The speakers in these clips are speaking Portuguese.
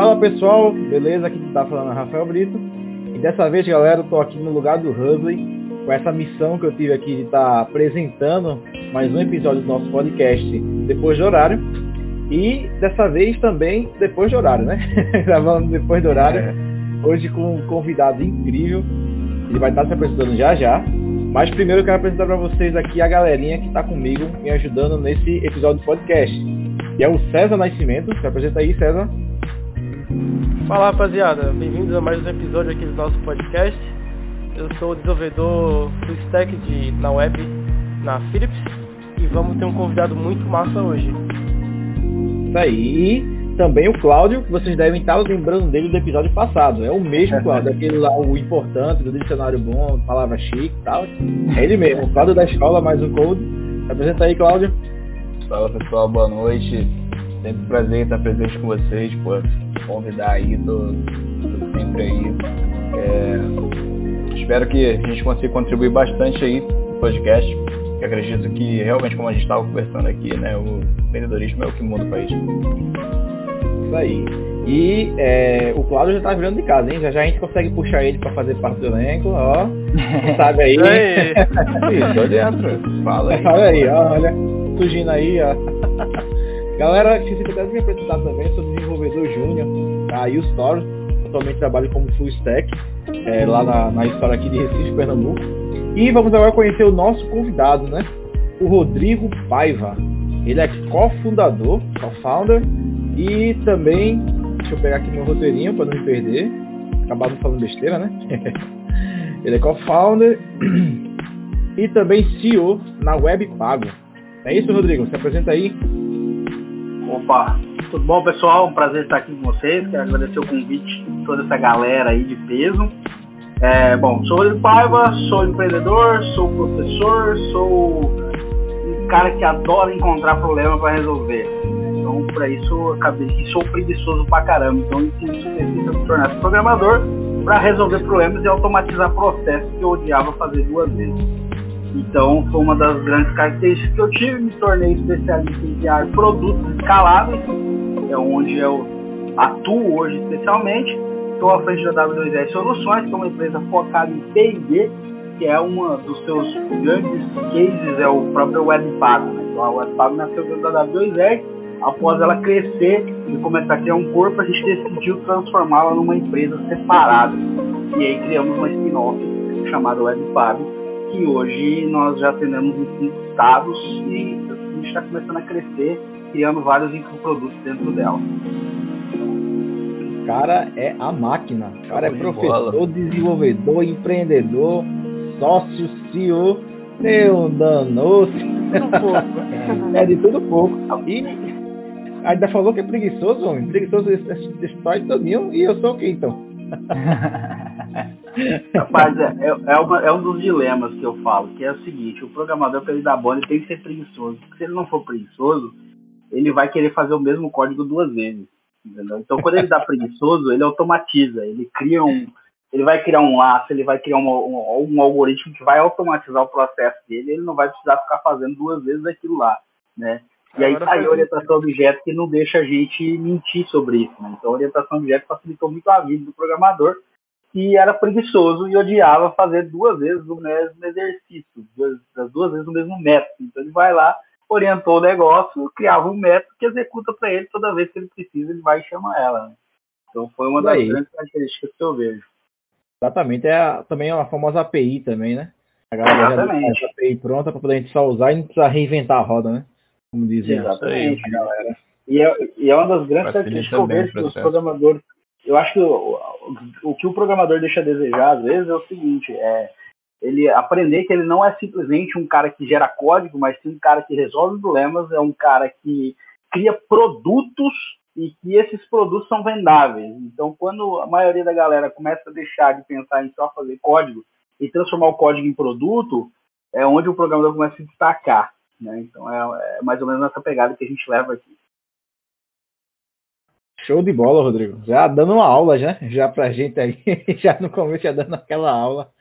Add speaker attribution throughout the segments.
Speaker 1: Fala pessoal, beleza? Aqui que tá falando é Rafael Brito. E dessa vez, galera, eu tô aqui no lugar do Husley, com essa missão que eu tive aqui de estar tá apresentando mais um episódio do nosso podcast depois do horário. E dessa vez também depois do horário, né? Gravando depois do horário. É. Hoje com um convidado incrível. Ele vai estar tá se apresentando já já. Mas primeiro eu quero apresentar para vocês aqui a galerinha que está comigo me ajudando nesse episódio do podcast. E é o César Nascimento. Se apresenta aí, César.
Speaker 2: Fala rapaziada, bem-vindos a mais um episódio aqui do nosso podcast. Eu sou desenvolvedor full stack de, na web na Philips e vamos ter um convidado muito massa hoje.
Speaker 1: Isso aí. Também o Cláudio, que vocês devem estar lembrando dele do episódio passado. É o mesmo Cláudio, aquele lá, o importante, do dicionário bom, palavra chique e tal. É ele mesmo, o Cláudio da escola, mais um code. Se apresenta aí, Cláudio.
Speaker 3: Fala pessoal, boa noite. Sempre um prazer estar presente com vocês, pô convidar aí, tô, tô sempre aí. É, espero que a gente consiga contribuir bastante aí no podcast. Que acredito que realmente, como a gente estava conversando aqui, né, o empreendedorismo é o que muda o país.
Speaker 1: Isso aí. E é, o Cláudio já tá virando de casa, hein? Já já a gente consegue puxar ele para fazer parte do elenco, ó. Quem sabe aí.
Speaker 3: Tô dentro. Fala aí.
Speaker 1: Fala aí, ó, olha. Surgindo aí, ó. Galera, esqueci até de me apresentar também, sou desenvolvedor júnior da U-Store, atualmente trabalho como full stack, é, lá na, na Store aqui de Recife, Pernambuco. E vamos agora conhecer o nosso convidado, né? O Rodrigo Paiva. Ele é cofundador, co-founder, e também, deixa eu pegar aqui meu roteirinho para não me perder, acabar falando besteira, né? Ele é co-founder e também CEO na Web Pago. É isso, Rodrigo? Se apresenta aí.
Speaker 4: Opa, tudo bom pessoal? Um prazer estar aqui com vocês. Quero agradecer o convite de toda essa galera aí de peso. É, bom, sou Rodrigo Paiva, sou empreendedor, sou professor, sou um cara que adora encontrar problema para resolver. Então, para isso, acabei que sou preguiçoso pra caramba. Então, isso necessita me tornar programador para resolver problemas e automatizar processos que eu odiava fazer duas vezes. Então, foi uma das grandes características que eu tive. Me tornei especialista em criar produtos escaláveis, é onde eu atuo hoje especialmente. Estou à frente da W2S Soluções, que é uma empresa focada em P&D, que é uma dos seus grandes cases, é o próprio WebPago. Né? Então, a WebPago nasceu dentro da W2S. Após ela crescer e começar a criar um corpo, a gente decidiu transformá-la numa empresa separada. E aí criamos uma spin-off chamada WebPago, que hoje nós já atendemos em cinco estados e a gente está começando a crescer, criando vários infoprodutos dentro dela.
Speaker 1: O cara é a máquina. O cara é professor, bola. desenvolvedor, empreendedor, sócio, CEO, meu danoso. é de tudo pouco. E ainda falou que é preguiçoso, homem. Preguiçoso destrói todinho. E eu sou o que então?
Speaker 4: Rapaz, é, é, é, uma, é, um dos dilemas que eu falo, que é o seguinte, o programador para ele dar bom, ele tem que ser preguiçoso. Porque se ele não for preguiçoso, ele vai querer fazer o mesmo código duas vezes. Entendeu? Então quando ele dá preguiçoso, ele automatiza, ele cria um. Ele vai criar um laço, ele vai criar um, um, um algoritmo que vai automatizar o processo dele, ele não vai precisar ficar fazendo duas vezes aquilo lá. Né? E aí tá aí a orientação objeto que não deixa a gente mentir sobre isso. Né? Então a orientação objeto facilitou muito a vida do programador, que era preguiçoso e odiava fazer duas vezes o mesmo exercício, duas, duas vezes o mesmo método. Então ele vai lá, orientou o negócio, criava um método que executa para ele toda vez que ele precisa, ele vai e chama ela. Né? Então foi uma das Aí. grandes características que eu vejo.
Speaker 1: Exatamente, é a, também a famosa API também, né? A galera Exatamente. já a API pronta para poder a gente só usar e não precisa reinventar a roda, né?
Speaker 4: Como dizem Exatamente. a galera. E é, e é uma das grandes características que eu vejo dos programadores eu acho que o, o, que o programador deixa a desejar às vezes é o seguinte, é ele aprender que ele não é simplesmente um cara que gera código, mas sim um cara que resolve problemas, é um cara que cria produtos e que esses produtos são vendáveis. Então, quando a maioria da galera começa a deixar de pensar em só fazer código e transformar o código em produto, é onde o programador começa a se destacar. Né? Então, é, é mais ou menos essa pegada que a gente leva aqui.
Speaker 1: Show de bola, Rodrigo. Já dando uma aula, já, já pra gente aí, já no começo, já dando aquela aula.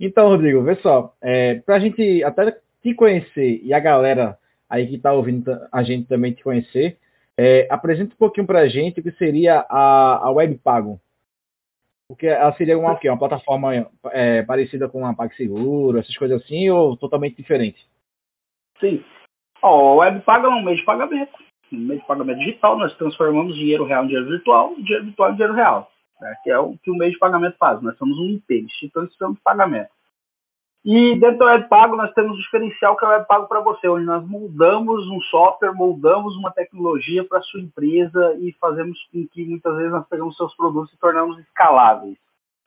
Speaker 1: Então, Rodrigo, vê só, é, pra gente até te conhecer e a galera aí que tá ouvindo a gente também te conhecer, É, apresenta um pouquinho para a gente o que seria a, a Web Pago. Porque ela seria uma, uma plataforma é, parecida com a PagSeguro, essas coisas assim, ou totalmente diferente?
Speaker 4: Sim. Ó, o Web Pago é um meio de pagamento. Um meio de pagamento digital, nós transformamos dinheiro real em dinheiro virtual, e dinheiro virtual em dinheiro real. Né, que é o que o meio de pagamento faz. Nós somos um IP, Instituição de Pagamento. E dentro do Web Pago nós temos um diferencial que é o Web Pago para você, onde nós moldamos um software, moldamos uma tecnologia para sua empresa e fazemos com que muitas vezes nós pegamos seus produtos e tornamos escaláveis.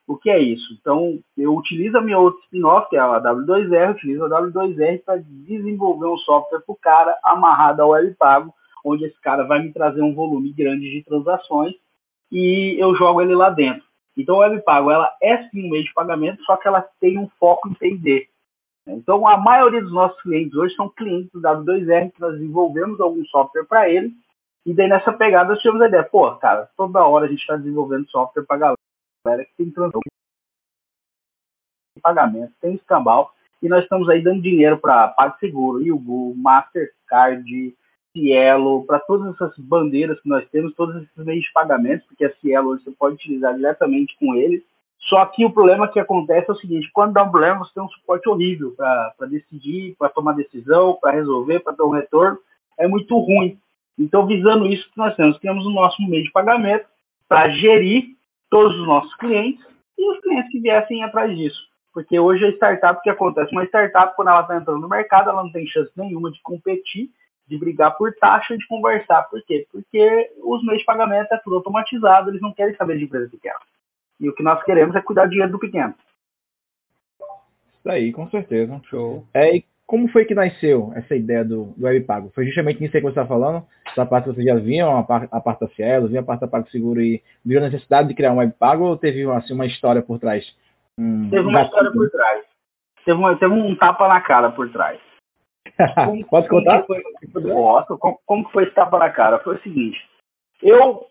Speaker 4: O que é isso? Então, eu utilizo a minha outra spin-off, que é a W2R, utilizo a W2R para desenvolver um software para o cara amarrado ao Web Pago, onde esse cara vai me trazer um volume grande de transações e eu jogo ele lá dentro. Então, o WebPago ela é sim um meio de pagamento, só que ela tem um foco em P&D. Então, a maioria dos nossos clientes hoje são clientes do W2R, que nós desenvolvemos algum software para eles, e daí nessa pegada nós tivemos a ideia, pô, cara, toda hora a gente está desenvolvendo software para galera que tem transação pagamento, tem escambau, e nós estamos aí dando dinheiro para PagSeguro, Yugo, Mastercard, Cielo, para todas essas bandeiras que nós temos, todos esses meios de pagamento, porque a Cielo você pode utilizar diretamente com eles. Só que o problema que acontece é o seguinte: quando dá um problema, você tem um suporte horrível para decidir, para tomar decisão, para resolver, para ter um retorno. É muito ruim. Então, visando isso que nós temos, temos o nosso meio de pagamento para gerir todos os nossos clientes e os clientes que viessem atrás disso. Porque hoje a startup, o que acontece? Uma startup, quando ela está entrando no mercado, ela não tem chance nenhuma de competir de brigar por taxa de conversar. Por quê? Porque os meios de pagamento é tudo automatizado, eles não querem saber de empresa pequena. E o que nós queremos é cuidar do dinheiro do pequeno.
Speaker 1: Isso aí, com certeza. Show. É, e como foi que nasceu essa ideia do, do Web Pago? Foi justamente nisso que você está falando? Essa parte vocês já viam, a, parte, a parte da Cielo, viam a parte da PagSeguro e viu a necessidade de criar um Web Pago ou teve assim, uma história por trás?
Speaker 4: Hum, teve uma história por trás. Teve, uma, teve um tapa na cara por trás.
Speaker 1: Como, Pode contar?
Speaker 4: Como foi, posso. Como, como foi esse tapa na cara? Foi o seguinte. Eu,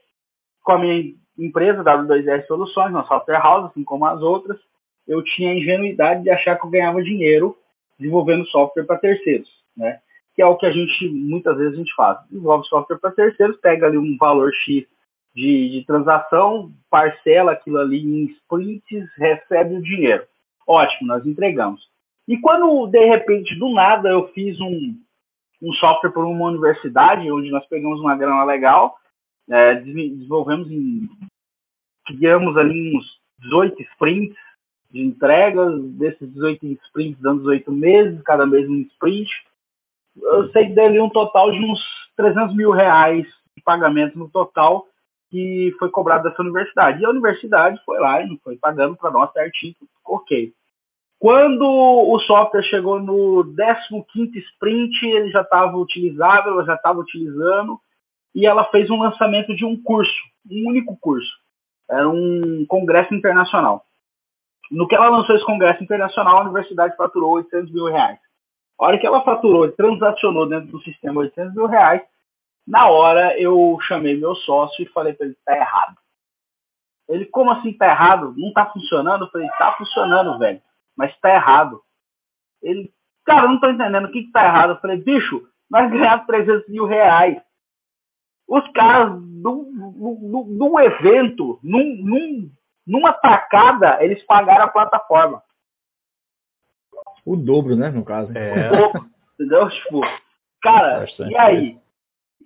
Speaker 4: com a minha empresa, W2S Soluções, uma software house, assim como as outras, eu tinha a ingenuidade de achar que eu ganhava dinheiro desenvolvendo software para terceiros, né? Que é o que a gente, muitas vezes, a gente faz. Desenvolve software para terceiros, pega ali um valor X de, de transação, parcela aquilo ali em sprints, recebe o dinheiro. Ótimo, nós entregamos. E quando, de repente, do nada, eu fiz um, um software por uma universidade, onde nós pegamos uma grana legal, é, desenvolvemos em, criamos ali uns 18 sprints de entregas, desses 18 sprints dando 18 meses, cada mês um sprint. Eu sei que deu um total de uns 300 mil reais de pagamento no total que foi cobrado dessa universidade. E a universidade foi lá e foi pagando para nós certinho, ok. Quando o software chegou no 15 sprint, ele já estava utilizável, ela já estava utilizando, e ela fez um lançamento de um curso, um único curso. Era um congresso internacional. No que ela lançou esse congresso internacional, a universidade faturou 800 mil reais. A hora que ela faturou, transacionou dentro do sistema 800 mil reais, na hora eu chamei meu sócio e falei para ele, tá errado. Ele, como assim tá errado? Não tá funcionando? Eu falei, tá funcionando, velho mas está errado. Ele, cara, eu não estou entendendo o que está errado. Eu falei, bicho, nós ganhamos 300 mil reais. Os caras, num, num, evento, num, num, numa tacada, eles pagaram a plataforma.
Speaker 1: O dobro, né, no caso.
Speaker 4: É. O dobro, entendeu? Tipo, cara, Bastante e aí?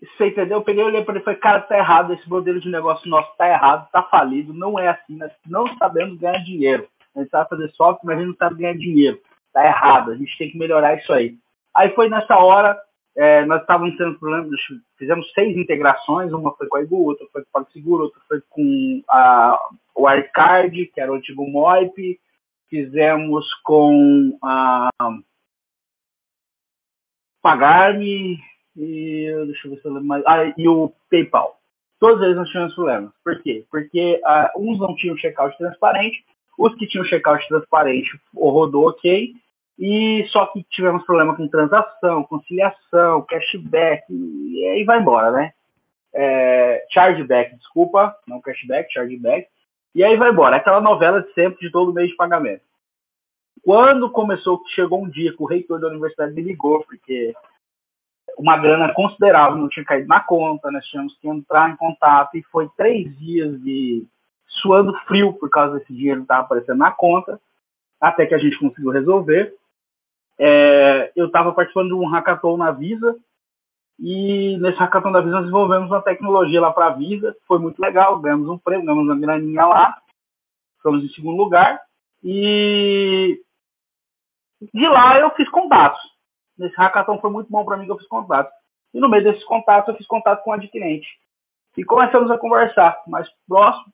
Speaker 4: Você entendeu? Eu peguei, olhei para ele e falei, cara, tá errado, esse modelo de negócio nosso tá errado, tá falido, não é assim, nós não sabemos ganhar dinheiro a gente sabe fazer software, mas a gente não sabe ganhar dinheiro. Tá errado, a gente tem que melhorar isso aí. Aí foi nessa hora, é, nós estávamos tendo problemas, fizemos seis integrações, uma foi com a Igu, outra foi com o PagSeguro, outra foi com a Wirecard, que era o antigo Moip, fizemos com a Pagarme e deixa eu ver se eu mais, ah, e o PayPal. Todos eles nós tivemos problemas. Por quê? Porque uh, uns não tinham checkout transparente os que tinham checkout transparente rodou ok. E só que tivemos problema com transação, conciliação, cashback, e aí vai embora, né? É, chargeback, desculpa, não cashback, chargeback. E aí vai embora, aquela novela de sempre de todo mês de pagamento. Quando começou, chegou um dia que o reitor da universidade me ligou, porque uma grana considerável não tinha caído na conta, nós tínhamos que entrar em contato e foi três dias de suando frio por causa desse dinheiro que estava aparecendo na conta, até que a gente conseguiu resolver. É, eu estava participando de um hackathon na Visa e nesse hackathon da Visa nós desenvolvemos uma tecnologia lá para a Visa, foi muito legal, ganhamos um prêmio, ganhamos uma graninha lá, ficamos em segundo lugar e de lá eu fiz contatos. Nesse hackathon foi muito bom para mim que eu fiz contatos. E no meio desses contatos eu fiz contato com o adquirente. E começamos a conversar mais próximo,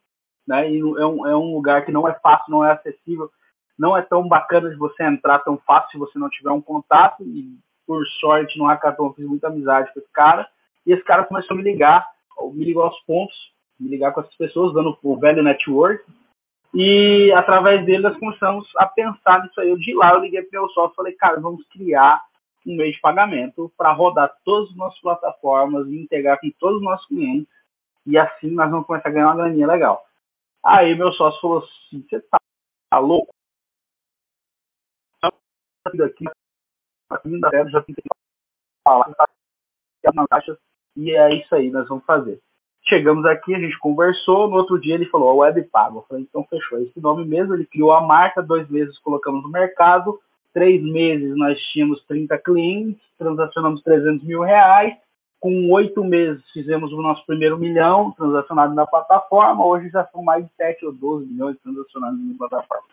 Speaker 4: né? E é um, é um lugar que não é fácil, não é acessível, não é tão bacana de você entrar tão fácil se você não tiver um contato. E por sorte no hackathon eu fiz muita amizade com esse cara. E esse cara começou a me ligar, me ligou aos pontos, me ligar com essas pessoas, dando o velho network. E através dele nós começamos a pensar nisso aí. Eu, de lá eu liguei para o meu sócio e falei, cara, vamos criar um meio de pagamento para rodar todas as nossas plataformas e integrar com todos os nossos clientes. E assim nós vamos começar a ganhar uma graninha legal. Aí meu sócio falou assim, você tá, tá louco? Aqui, aqui já tem que falar, tá na taxa, e é isso aí, nós vamos fazer. Chegamos aqui, a gente conversou, no outro dia ele falou, a web pago. Eu falei, então fechou. Esse nome mesmo, ele criou a marca, dois meses colocamos no mercado, três meses nós tínhamos 30 clientes, transacionamos 300 mil reais, com oito meses fizemos o nosso primeiro milhão transacionado na plataforma, hoje já são mais de 7 ou 12 milhões transacionados na plataforma.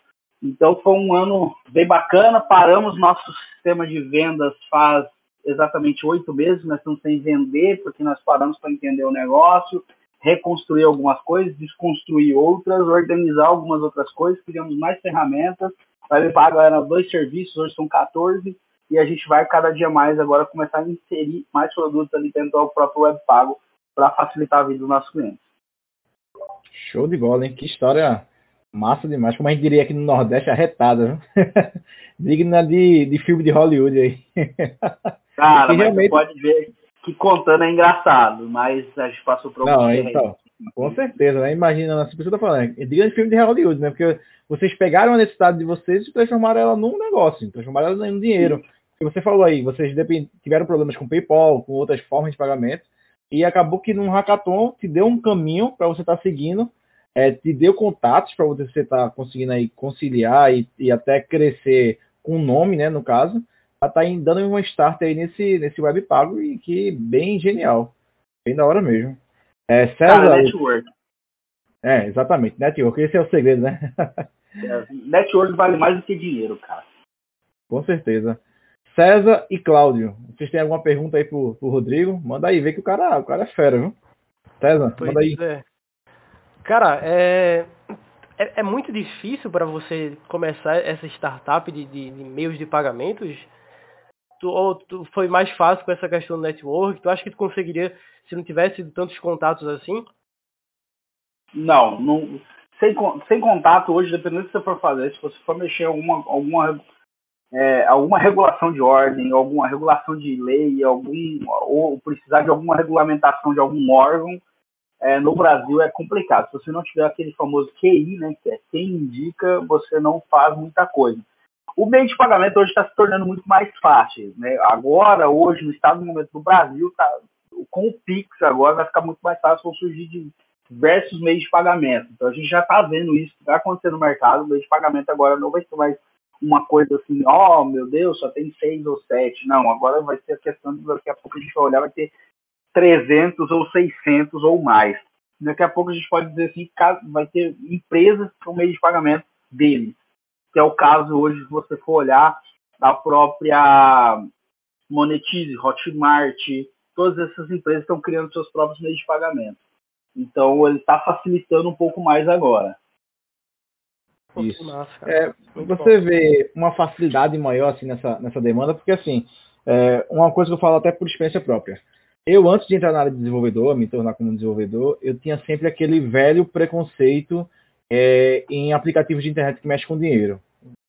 Speaker 4: Então foi um ano bem bacana, paramos nosso sistema de vendas faz exatamente oito meses, nós estamos sem vender, porque nós paramos para entender o negócio, reconstruir algumas coisas, desconstruir outras, organizar algumas outras coisas, criamos mais ferramentas, vai pago era dois serviços, hoje são 14, e a gente vai cada dia mais agora começar a inserir mais produtos ali dentro do próprio web pago para facilitar a vida dos nossos clientes.
Speaker 1: Show de bola, hein? Que história massa demais. Como a gente diria aqui no Nordeste, arretada, Digna de, de filme de Hollywood aí.
Speaker 4: Cara, mas realmente... pode ver que contando é engraçado, mas a gente passou por
Speaker 1: Não, então, com certeza, né? Imagina, assim, pessoa tá falando, diga de filme de Hollywood, né? Porque vocês pegaram a necessidade de vocês e transformaram ela num negócio, transformaram ela em dinheiro. E você falou aí, vocês tiveram problemas com PayPal, com outras formas de pagamento, e acabou que num hackathon te deu um caminho para você estar tá seguindo, é, te deu contatos para você estar tá conseguindo aí conciliar e, e até crescer com o nome, né, no caso, ela tá dando uma start aí nesse, nesse web pago e que bem genial. Bem da hora mesmo. É, César. Ah, network. É, exatamente. Network, esse é o segredo, né?
Speaker 4: é, network vale mais do que dinheiro, cara.
Speaker 1: Com certeza. César e Cláudio, vocês têm alguma pergunta aí pro, pro Rodrigo? Manda aí, vê que o cara, o cara é fera, viu? César, pois manda aí.
Speaker 2: É. Cara, é, é, é muito difícil para você começar essa startup de, de, de meios de pagamentos tu, ou tu foi mais fácil com essa questão do network? Tu acha que tu conseguiria se não tivesse tantos contatos assim?
Speaker 4: Não, não sem, sem contato hoje, dependendo do que você for fazer, se você for mexer em alguma, alguma, é, alguma regulação de ordem, alguma regulação de lei, algum, ou precisar de alguma regulamentação de algum órgão, é, no Brasil é complicado. Se você não tiver aquele famoso QI, né, que é quem indica, você não faz muita coisa. O meio de pagamento hoje está se tornando muito mais fácil. Né? Agora, hoje, no estado do momento do Brasil, tá, com o Pix agora vai ficar muito mais fácil, surgir diversos meios de pagamento. Então a gente já está vendo isso que vai acontecer no mercado. O meio de pagamento agora não vai ser mais uma coisa assim, ó, oh, meu Deus, só tem seis ou sete. Não, agora vai ser a questão de daqui a pouco a gente vai olhar, vai ter 300 ou 600 ou mais. Daqui a pouco a gente pode dizer assim, vai ter empresas com meio de pagamento deles que é o caso hoje, se você for olhar, da própria Monetize, Hotmart, todas essas empresas estão criando seus próprios meios de pagamento. Então ele está facilitando um pouco mais agora.
Speaker 1: Isso. é, você bom. vê uma facilidade maior assim nessa, nessa demanda, porque assim, é, uma coisa que eu falo até por experiência própria. Eu, antes de entrar na área de desenvolvedor, me tornar como desenvolvedor, eu tinha sempre aquele velho preconceito é, em aplicativos de internet que mexem com dinheiro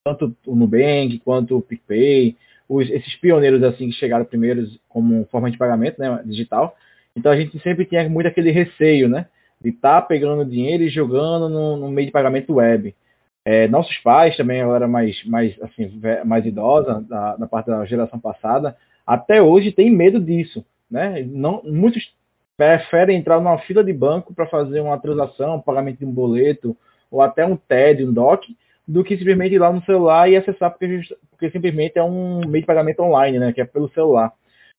Speaker 1: tanto o Nubank quanto o PicPay, os, esses pioneiros assim que chegaram primeiros como forma de pagamento né, digital. Então a gente sempre tinha muito aquele receio, né? De estar tá pegando dinheiro e jogando no, no, meio de pagamento web. É, nossos pais também, a galera mais, mais, assim, mais idosa, da, da parte da geração passada, até hoje tem medo disso. Né? Não, muitos preferem entrar numa fila de banco para fazer uma transação, um pagamento de um boleto, ou até um TED, um DOC, do que simplesmente ir lá no celular e acessar, porque, porque simplesmente é um meio de pagamento online, né? que é pelo celular.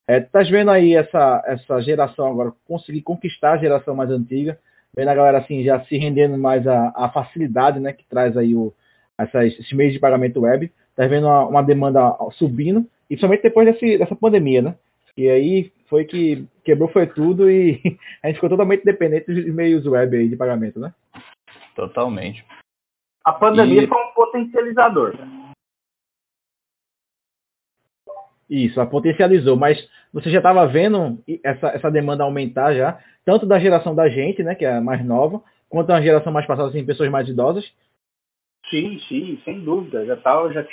Speaker 1: É, tu estás vendo aí essa, essa geração agora conseguir conquistar a geração mais antiga, vendo a galera assim já se rendendo mais a, a facilidade né, que traz aí o, essas, esses meios de pagamento web. Tá vendo uma, uma demanda subindo, e somente depois desse, dessa pandemia, né? E aí foi que quebrou foi tudo e a gente ficou totalmente dependente dos meios web aí de pagamento, né?
Speaker 3: Totalmente.
Speaker 4: A pandemia e... foi um potencializador.
Speaker 1: Isso, potencializou, mas você já estava vendo essa, essa demanda aumentar já, tanto da geração da gente, né, que é a mais nova, quanto da geração mais passada, assim, pessoas mais idosas?
Speaker 4: Sim, sim, sem dúvida. Já estava já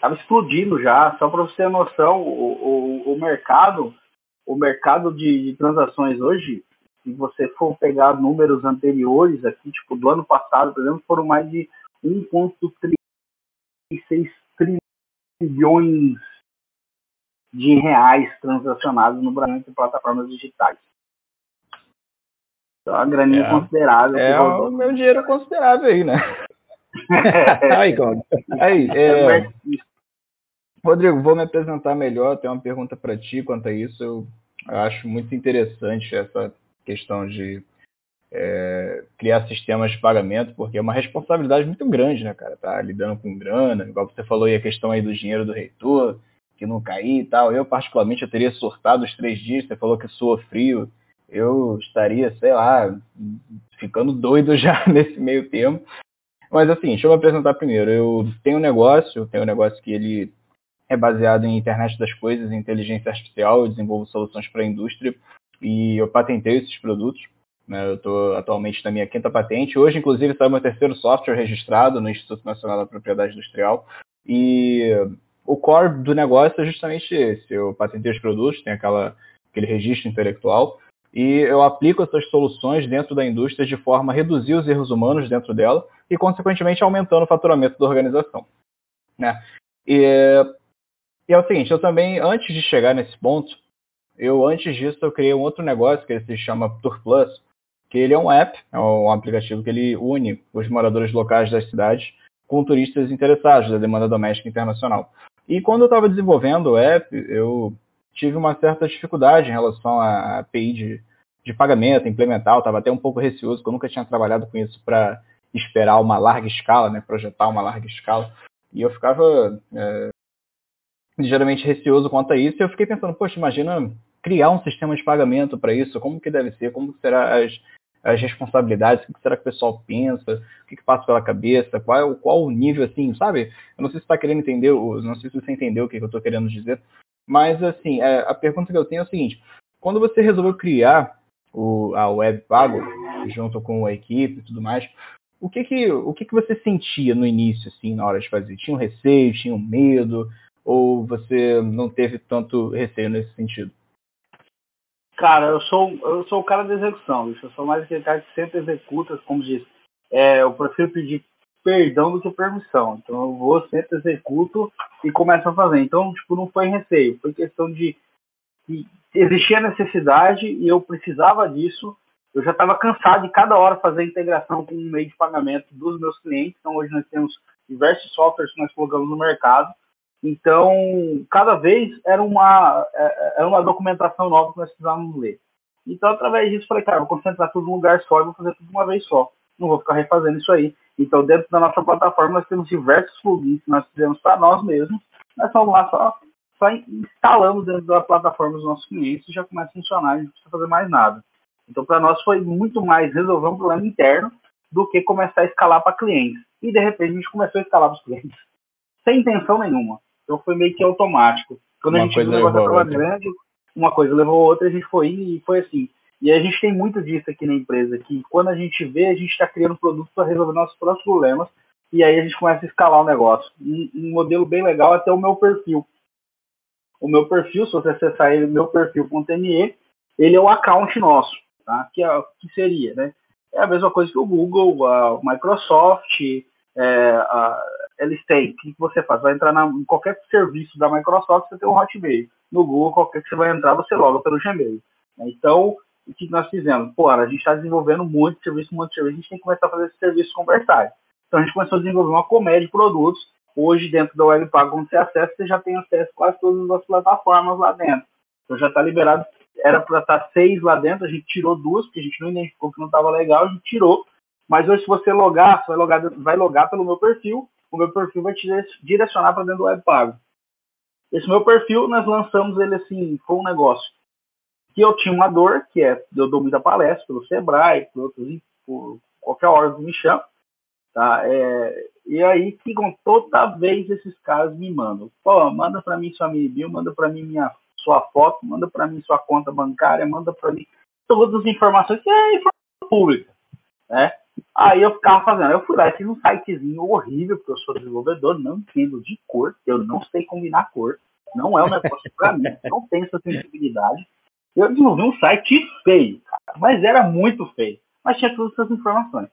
Speaker 4: tava explodindo já. Só para você ter noção, o, o, o mercado, o mercado de, de, transações hoje, se você for pegar números anteriores aqui, tipo do ano passado, por exemplo, foram mais de 1,36 trilhões de reais transacionados no Brasil em plataformas digitais. Então, uma graninha é, considerável.
Speaker 3: É o meu dinheiro considerável aí, né?
Speaker 1: aí, Cláudio.
Speaker 3: Aí, é... Rodrigo, vou me apresentar melhor. Tenho uma pergunta para ti quanto a isso. Eu acho muito interessante essa questão de é, criar sistemas de pagamento, porque é uma responsabilidade muito grande, né, cara? Tá lidando com grana, igual você falou aí a questão aí do dinheiro do reitor, que não cair e tal. Eu, particularmente, eu teria surtado os três dias, você falou que soa frio. Eu estaria, sei lá, ficando doido já nesse meio tempo. Mas assim, deixa eu me apresentar primeiro. Eu tenho um negócio, tenho um negócio que ele é baseado em internet das coisas, inteligência artificial, eu desenvolvo soluções para a indústria e eu patentei esses produtos. Né? Eu estou atualmente na minha quinta patente. Hoje, inclusive, está meu terceiro software registrado no Instituto Nacional da Propriedade Industrial. E o core do negócio é justamente esse. Eu patentei os produtos, tem aquela, aquele registro intelectual e eu aplico essas soluções dentro da indústria de forma a reduzir os erros humanos dentro dela e, consequentemente, aumentando o faturamento da organização. Né? E, e é o seguinte, eu também, antes de chegar nesse ponto, eu antes disso eu criei um outro negócio que se chama Tour Plus, que ele é um app, é um aplicativo que ele une os moradores locais das cidades com turistas interessados da demanda doméstica internacional. E quando eu estava desenvolvendo o app, eu tive uma certa dificuldade em relação à API de, de pagamento, implementar. Eu estava até um pouco receoso, porque eu nunca tinha trabalhado com isso para esperar uma larga escala, né, projetar uma larga escala. E eu ficava é, ligeiramente receoso quanto a isso. E eu fiquei pensando, poxa, imagina criar um sistema de pagamento para isso, como que deve ser, como será as, as responsabilidades, o que será que o pessoal pensa, o que, que passa pela cabeça, qual, qual o nível, assim, sabe? Eu não sei se está querendo entender, não sei se você entendeu o que, que eu estou querendo dizer, mas, assim, é, a pergunta que eu tenho é o seguinte: quando você resolveu criar o, a Web Pago, junto com a equipe e tudo mais, o que que, o que que você sentia no início, assim, na hora de fazer? Tinha um receio, tinha um medo? Ou você não teve tanto receio nesse sentido?
Speaker 4: Cara, eu sou, eu sou o cara da execução, bicho. eu sou mais aquele cara que sempre executa, como diz. É, eu prefiro pedir perdão do que permissão. Então eu vou, sempre executo e começo a fazer. Então, tipo, não foi receio, foi questão de que existia necessidade e eu precisava disso. Eu já estava cansado de cada hora fazer integração com um meio de pagamento dos meus clientes. Então hoje nós temos diversos softwares que nós colocamos no mercado. Então, cada vez era uma, é, é, era uma documentação nova que nós precisávamos ler. Então, através disso, falei, cara, vou concentrar tudo num lugar só e vou fazer tudo uma vez só. Não vou ficar refazendo isso aí. Então, dentro da nossa plataforma, nós temos diversos plugins que nós fizemos para nós mesmos. Nós vamos lá só, só instalamos dentro da plataforma dos nossos clientes e já começa a funcionar, a gente não precisa fazer mais nada. Então, para nós foi muito mais resolver um problema interno do que começar a escalar para clientes. E, de repente, a gente começou a escalar para os clientes. Sem intenção nenhuma. Então, foi meio que automático. Quando uma a gente viu o negócio grande, uma coisa levou a outra, a gente foi e foi assim. E a gente tem muito disso aqui na empresa, que quando a gente vê, a gente está criando produtos para resolver nossos próprios problemas, e aí a gente começa a escalar o negócio. Um, um, modelo bem legal é até o meu perfil. O meu perfil, se você acessar ele, meu perfil.me, ele é o account nosso, tá? que, é, que seria, né? É a mesma coisa que o Google, a Microsoft, é, a, eles têm, o que você faz? Vai entrar na, em qualquer serviço da Microsoft, você tem um Hotmail. No Google, qualquer que você vai entrar, você loga pelo Gmail. Então, o que nós fizemos? Pô, a gente está desenvolvendo muito serviço, muito serviço, a gente tem que começar a fazer esse serviço conversar. Então a gente começou a desenvolver uma comédia de produtos. Hoje, dentro da WebPago, quando você acessa, você já tem acesso a quase todas as plataformas lá dentro. Então já está liberado, era para estar tá seis lá dentro, a gente tirou duas, porque a gente não identificou que não estava legal, a gente tirou. Mas hoje, se você logar, você vai logar, vai logar pelo meu perfil, o meu perfil vai te direcionar para dentro do WebPago. Esse meu perfil, nós lançamos ele assim, foi um negócio que eu tinha uma dor, que é, eu dou muita palestra pelo Sebrae, por, outros, por qualquer órgão me chama, tá? É, e aí, que toda vez esses caras me mandam, pô, manda para mim sua mini manda para mim minha sua foto, manda para mim sua conta bancária, manda para mim todas as informações que é informação pública, né? Aí eu ficava fazendo, eu fui lá e fiz um sitezinho horrível, porque eu sou desenvolvedor, não entendo de cor, eu não sei combinar cor, não é um negócio para mim, não tenho essa sensibilidade. Eu desenvolvi um site feio, cara, mas era muito feio, mas tinha todas essas informações.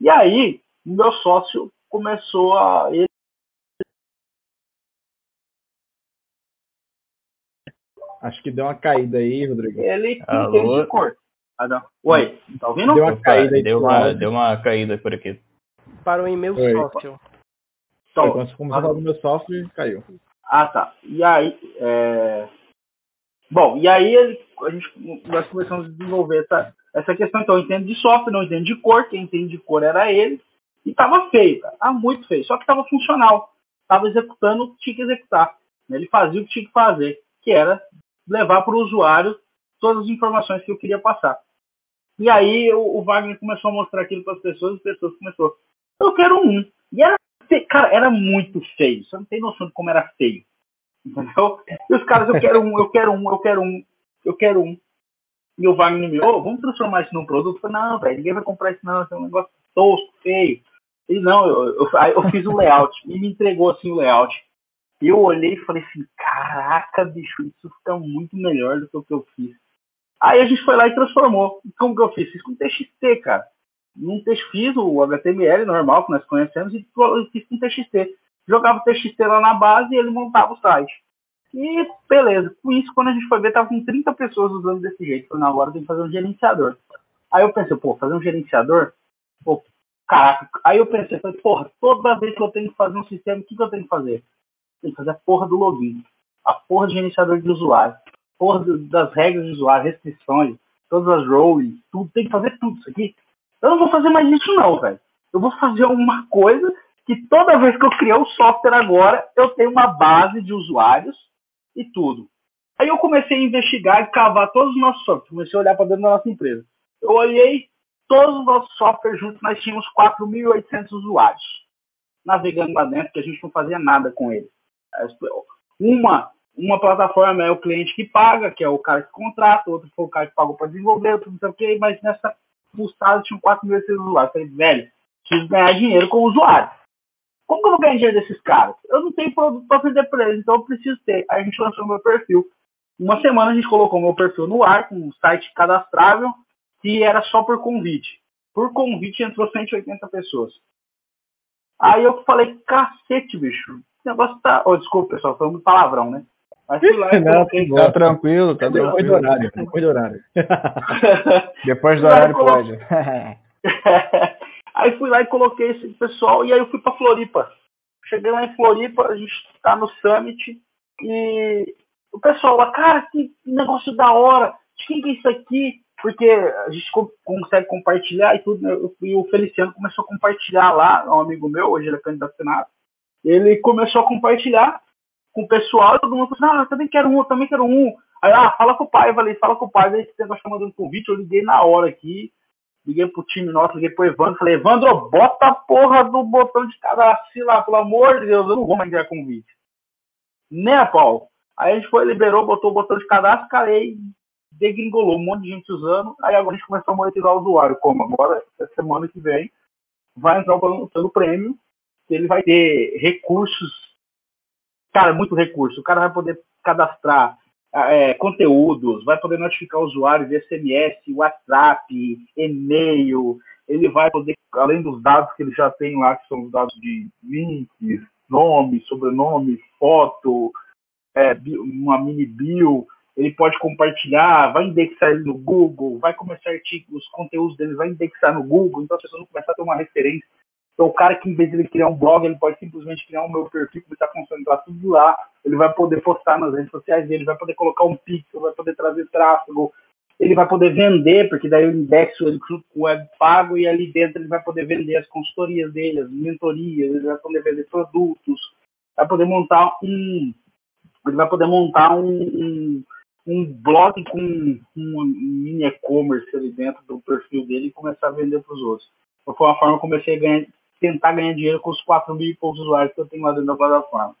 Speaker 4: E aí, meu sócio começou a. Ele...
Speaker 1: Acho que deu uma caída aí, Rodrigo.
Speaker 4: Ele entende de cor. Ah, não. Oi, tá ouvindo?
Speaker 3: Deu uma caída aí. Deu uma, deu uma caída por aqui.
Speaker 2: Parou em meu Oi. software.
Speaker 1: Então, quando você começou a falar do meu software, caiu.
Speaker 4: Ah, tá. E aí, é... Bom, e aí ele, a gente, nós começamos a desenvolver essa, essa questão. Então, eu entendo de software, não entendo de cor. Quem entende de cor era ele. E tava feio, cara. Tava muito feio. Só que tava funcional. Tava executando o que tinha que executar. Ele fazia o que tinha que fazer, que era levar para o usuário todas as informações que eu queria passar. E aí o, o Wagner começou a mostrar aquilo para as pessoas, e as pessoas começaram, eu quero um. E era, cara, era muito feio. Você não tem noção de como era feio. Entendeu? E os caras, eu quero um, eu quero um, eu quero um, eu quero um. E o Wagner me, oh, vamos transformar isso num produto? Eu falei, não, velho, ninguém vai comprar isso não, isso é um negócio tosco, feio. Ele, não, eu, eu, eu fiz o layout, e me entregou assim o layout. E eu olhei e falei assim, caraca, bicho, isso fica muito melhor do que o que eu fiz. Aí a gente foi lá e transformou. Como que eu fiz? Fiz com TXT, cara. Num fiz o HTML normal que nós conhecemos e fiz com TXT. Jogava o TXT lá na base e ele montava o site. E beleza, com isso, quando a gente foi ver, tava com 30 pessoas usando desse jeito. Falei, não, agora tem que fazer um gerenciador. Aí eu pensei, pô, fazer um gerenciador? Pô, caraca. Aí eu pensei, falei, porra, toda vez que eu tenho que fazer um sistema, o que, que eu tenho que fazer? Tem que fazer a porra do login. A porra do gerenciador de usuário porra das regras de usuário, restrições, todas as roles, tudo, tem que fazer tudo isso aqui. Eu não vou fazer mais isso não, velho. Eu vou fazer uma coisa que toda vez que eu criar o software agora, eu tenho uma base de usuários e tudo. Aí eu comecei a investigar e cavar todos os nossos softwares. Comecei a olhar para dentro da nossa empresa. Eu olhei todos os nossos softwares juntos, nós tínhamos 4.800 usuários navegando lá dentro, que a gente não fazia nada com eles. Uma uma plataforma é o cliente que paga, que é o cara que contrata, outro foi o cara que pagou para desenvolver, outro não sei o quê, mas nessa pulsada tinham 4 mil usuários. Falei, velho, preciso ganhar dinheiro com o usuário. Como que eu vou ganhar dinheiro desses caras? Eu não tenho produto para vender para eles, então eu preciso ter. Aí a gente lançou meu perfil. Uma semana a gente colocou meu perfil no ar, com um site cadastrável, que era só por convite. Por convite entrou 180 pessoas. Aí eu falei, cacete, bicho, negócio tá. Oh, desculpa, pessoal, foi um palavrão, né?
Speaker 1: Mas fui lá e não, coloquei. Tá tranquilo, tá depois do horário. Depois do horário. depois do horário pode.
Speaker 4: aí fui lá e coloquei esse pessoal e aí eu fui pra Floripa. Cheguei lá em Floripa, a gente tá no Summit e o pessoal lá, cara, que negócio da hora. De quem que é isso aqui? Porque a gente consegue compartilhar e tudo. Né? E o Feliciano começou a compartilhar lá, um amigo meu, hoje ele é candidato a Senado. Ele começou a compartilhar com o pessoal, e todo mundo falou assim, ah, eu também quero um, eu também quero um. Aí, ah, fala com o pai, eu falei, fala com o pai, aí você negócio mandando convite, eu liguei na hora aqui, liguei pro time nosso, liguei pro Evandro, falei, Evandro, bota a porra do botão de cadastro lá, pelo amor de Deus, eu não vou mais enviar convite. Nem a pau. Aí a gente foi, liberou, botou o botão de cadastro, cara, aí degringolou, um monte de gente usando, aí agora a gente começou a monetizar o usuário, como agora, essa semana que vem, vai entrar pelo prêmio, ele vai ter recursos cara, muito recurso. O cara vai poder cadastrar é, conteúdos, vai poder notificar o usuário de SMS, WhatsApp, e-mail, ele vai poder, além dos dados que ele já tem lá, que são os dados de links, nome, sobrenome, foto, é, uma mini bio, ele pode compartilhar, vai indexar ele no Google, vai começar artigos, os conteúdos dele vai indexar no Google, então as pessoas vão começar a ter uma referência. Então o cara que em vez de ele criar um blog, ele pode simplesmente criar um meu perfil, começar a concentrar tudo lá, ele vai poder postar nas redes sociais dele, vai poder colocar um pixel, vai poder trazer tráfego, ele vai poder vender, porque daí eu indexo ele com o web pago e ali dentro ele vai poder vender as consultorias dele, as mentorias, ele vai poder vender produtos, vai poder montar um ele vai poder montar um, um um blog com um mini e-commerce ali dentro do perfil dele e começar a vender para os outros. Foi uma forma que eu comecei a ganhar, tentar ganhar dinheiro com os 4 mil e poucos usuários que eu tenho lá dentro da plataforma.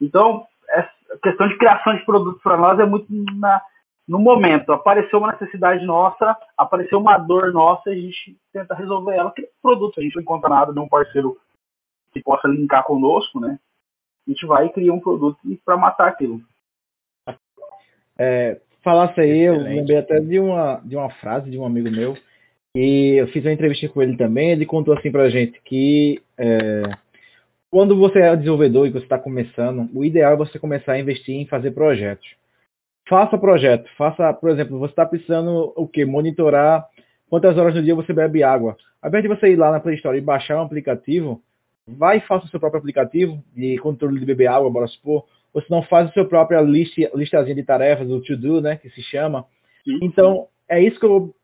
Speaker 4: Então, a questão de criação de produtos para nós é muito na, no momento. Apareceu uma necessidade nossa, apareceu uma dor nossa, a gente tenta resolver ela. Que produto, a gente não encontra nada de um parceiro que possa linkar conosco, né? A gente vai e cria um produto para matar aquilo
Speaker 1: é, falasse aí, eu lembrei até de uma, de uma frase de um amigo meu, e eu fiz uma entrevista com ele também, ele contou assim pra gente que é, quando você é desenvolvedor e você está começando, o ideal é você começar a investir em fazer projetos. Faça projeto, faça, por exemplo, você está precisando o que? Monitorar quantas horas no dia você bebe água. Ao invés de você ir lá na Play Store e baixar um aplicativo, vai e faça o seu próprio aplicativo de controle de beber água, bora supor, ou se não faz a sua própria lista, listazinha de tarefas, o to-do, né, que se chama. Então, é isso que eu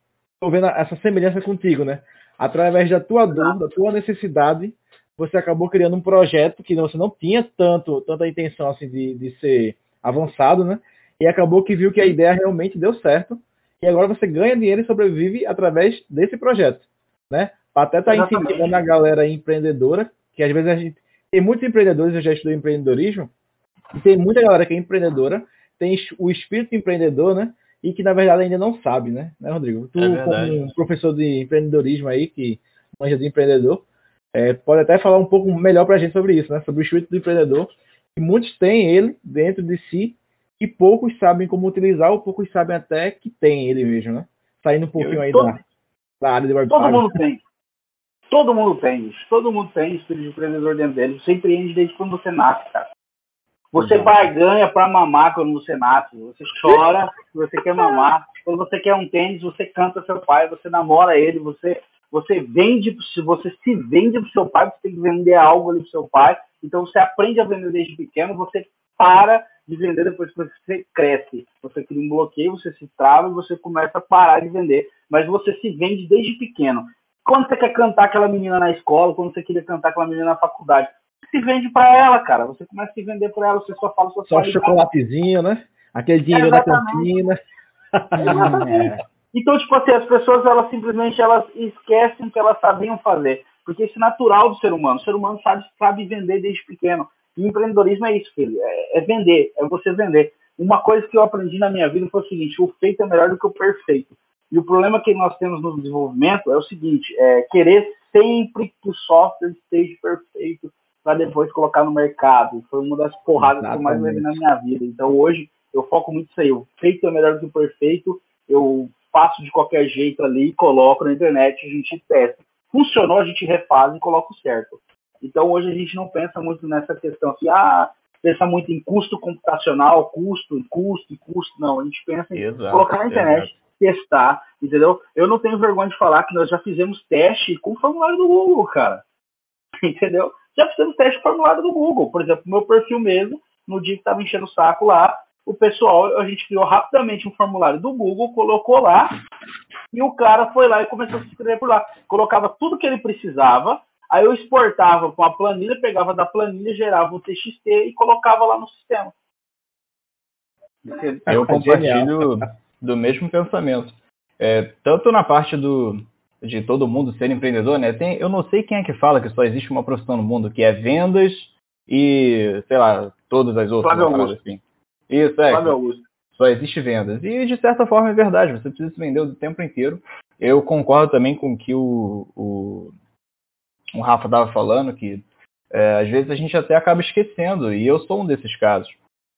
Speaker 1: estou vendo essa semelhança contigo, né? Através da tua dor, da tua necessidade, você acabou criando um projeto que você não tinha tanto, tanta intenção assim de, de ser avançado, né? E acabou que viu que a ideia realmente deu certo. E agora você ganha dinheiro e sobrevive através desse projeto, né? Até tá incentivando a galera empreendedora, que às vezes a gente tem muitos empreendedores, eu já estudei empreendedorismo, e tem muita galera que é empreendedora, tem o espírito empreendedor, né? E que na verdade ainda não sabe, né? Né, Rodrigo? Tu, é como um professor de empreendedorismo aí, que manja de empreendedor, é, pode até falar um pouco melhor pra gente sobre isso, né? Sobre o espírito do empreendedor. E muitos têm ele dentro de si e poucos sabem como utilizar, ou poucos sabem até que tem ele mesmo, né? Saindo um pouquinho aí todo, da, da área de
Speaker 4: web Todo mundo tem. Todo mundo tem isso. Todo mundo tem espírito de empreendedor dentro dele. Você empreende desde quando você nasce, cara. Você barganha para mamar quando você nasce. Você chora você quer mamar. Quando você quer um tênis, você canta seu pai, você namora ele, você você vende, se você se vende para seu pai, você tem que vender algo ali para seu pai. Então você aprende a vender desde pequeno, você para de vender depois que você cresce. Você cria um bloqueio, você se trava e você começa a parar de vender. Mas você se vende desde pequeno. Quando você quer cantar aquela menina na escola, quando você queria cantar aquela menina na faculdade, se vende para ela, cara. Você começa a se vender para ela, você só fala sua
Speaker 1: Só chocolatezinho, né? Aquele dinheiro da cantina.
Speaker 4: Exatamente. Então, tipo assim, as pessoas, elas simplesmente elas esquecem o que elas sabiam fazer. Porque isso é natural do ser humano. O ser humano sabe, sabe vender desde pequeno. E empreendedorismo é isso, filho. É, é vender, é você vender. Uma coisa que eu aprendi na minha vida foi o seguinte, o feito é melhor do que o perfeito. E o problema que nós temos no desenvolvimento é o seguinte, é querer sempre que o software esteja perfeito, para depois colocar no mercado. Foi uma das porradas Exatamente. que eu mais levei na minha vida. Então hoje eu foco muito nisso aí. O feito é melhor do que o perfeito. Eu faço de qualquer jeito ali, coloco na internet, a gente testa. Funcionou, a gente refaz e coloca o certo. Então hoje a gente não pensa muito nessa questão assim, ah, pensa muito em custo computacional, custo, custo, custo. Não, a gente pensa em exato, colocar na internet, exato. testar, entendeu? Eu não tenho vergonha de falar que nós já fizemos teste com o formulário do Google, cara. Entendeu? Já fizemos teste formulário do Google. Por exemplo, meu perfil mesmo, no dia que estava enchendo o saco lá, o pessoal, a gente criou rapidamente um formulário do Google, colocou lá, e o cara foi lá e começou a se inscrever por lá. Colocava tudo que ele precisava, aí eu exportava com a planilha, pegava da planilha, gerava um TXT e colocava lá no sistema.
Speaker 3: Eu compartilho do mesmo pensamento. É, tanto na parte do, de todo mundo ser empreendedor, né? Tem, eu não sei quem é que fala que só existe uma profissão no mundo, que é vendas e, sei lá, todas as outras.
Speaker 4: Flávio Augusto. Assim.
Speaker 3: Isso, é. Flávio Augusto. Só existe vendas. E, de certa forma, é verdade. Você precisa se vender o tempo inteiro. Eu concordo também com o que o, o, o Rafa estava falando, que é, às vezes a gente até acaba esquecendo. E eu sou um desses casos.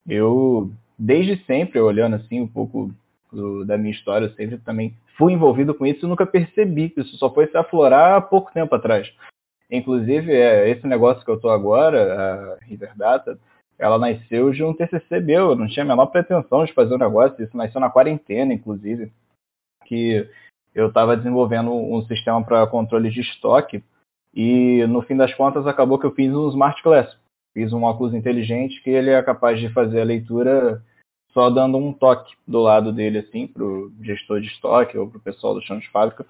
Speaker 3: Eu, desde sempre, olhando assim um pouco do, da minha história, eu sempre também fui envolvido com isso e nunca percebi. Isso só foi se aflorar há pouco tempo atrás. Inclusive, é, esse negócio que eu estou agora, a River Data, ela nasceu de um TCC meu. Eu não tinha a menor pretensão de fazer um negócio. Isso nasceu na quarentena, inclusive, que eu estava desenvolvendo um sistema para controle de estoque e, no fim das contas, acabou que eu fiz um Smart Glass. Fiz um óculos inteligente que ele é capaz de fazer a leitura só dando um toque do lado dele, assim, para o gestor de estoque ou para o pessoal do chão de fábrica.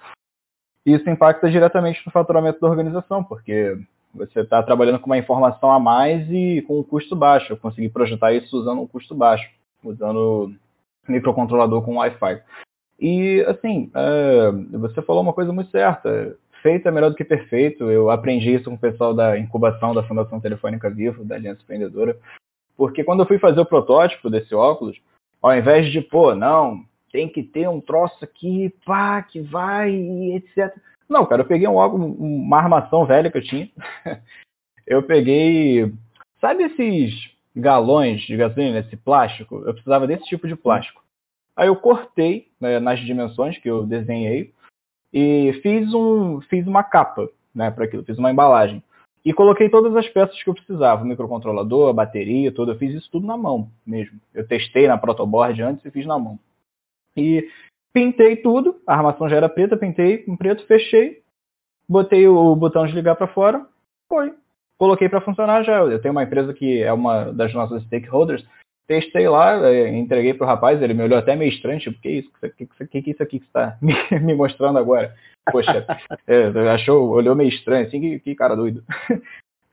Speaker 3: Isso impacta diretamente no faturamento da organização, porque você está trabalhando com uma informação a mais e com um custo baixo. Eu consegui projetar isso usando um custo baixo, usando microcontrolador com Wi-Fi. E, assim, é, você falou uma coisa muito certa feito é melhor do que perfeito. Eu aprendi isso com o pessoal da incubação da Fundação Telefônica Vivo, da Aliança Empreendedora. Porque quando eu fui fazer o protótipo desse óculos, ao invés de, pô, não, tem que ter um troço aqui, pá, que vai, etc. Não, cara, eu peguei um óculos, uma armação velha que eu tinha. eu peguei, sabe esses galões de gasolina, esse plástico? Eu precisava desse tipo de plástico. Aí eu cortei né, nas dimensões que eu desenhei e fiz, um, fiz uma capa né, para aquilo, fiz uma embalagem. E coloquei todas as peças que eu precisava, o microcontrolador, a bateria, tudo. Eu fiz isso tudo na mão mesmo. Eu testei na protoboard antes e fiz na mão. E pintei tudo, a armação já era preta, pintei com preto, fechei, botei o botão de ligar para fora, foi. Coloquei para funcionar já. Eu tenho uma empresa que é uma das nossas stakeholders, testei lá, é, entreguei pro rapaz, ele me olhou até meio estranho, tipo, que isso, que, que, que, que isso aqui que você tá me, me mostrando agora? Poxa, é, achou, olhou meio estranho, assim, que, que cara doido.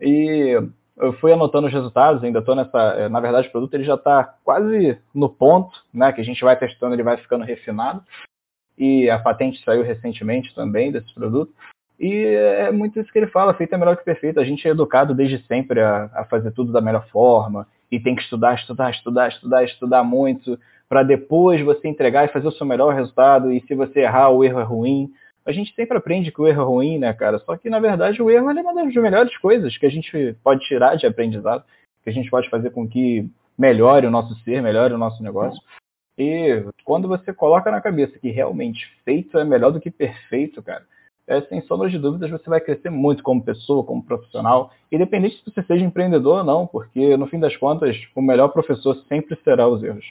Speaker 3: E eu fui anotando os resultados, ainda estou nessa, é, na verdade o produto ele já está quase no ponto, né, que a gente vai testando, ele vai ficando refinado. E a patente saiu recentemente também desse produto. E é muito isso que ele fala, feito é melhor que perfeito. A gente é educado desde sempre a, a fazer tudo da melhor forma, e tem que estudar, estudar, estudar, estudar, estudar muito, para depois você entregar e fazer o seu melhor resultado, e se você errar, o erro é ruim. A gente sempre aprende que o erro é ruim, né, cara? Só que, na verdade, o erro é uma das melhores coisas que a gente pode tirar de aprendizado, que a gente pode fazer com que melhore o nosso ser, melhore o nosso negócio. E quando você coloca na cabeça que realmente feito é melhor do que perfeito, cara, é, sem sombra de dúvidas, você vai crescer muito como pessoa, como profissional, independente se você seja empreendedor ou não, porque no fim das contas, o melhor professor sempre será os erros.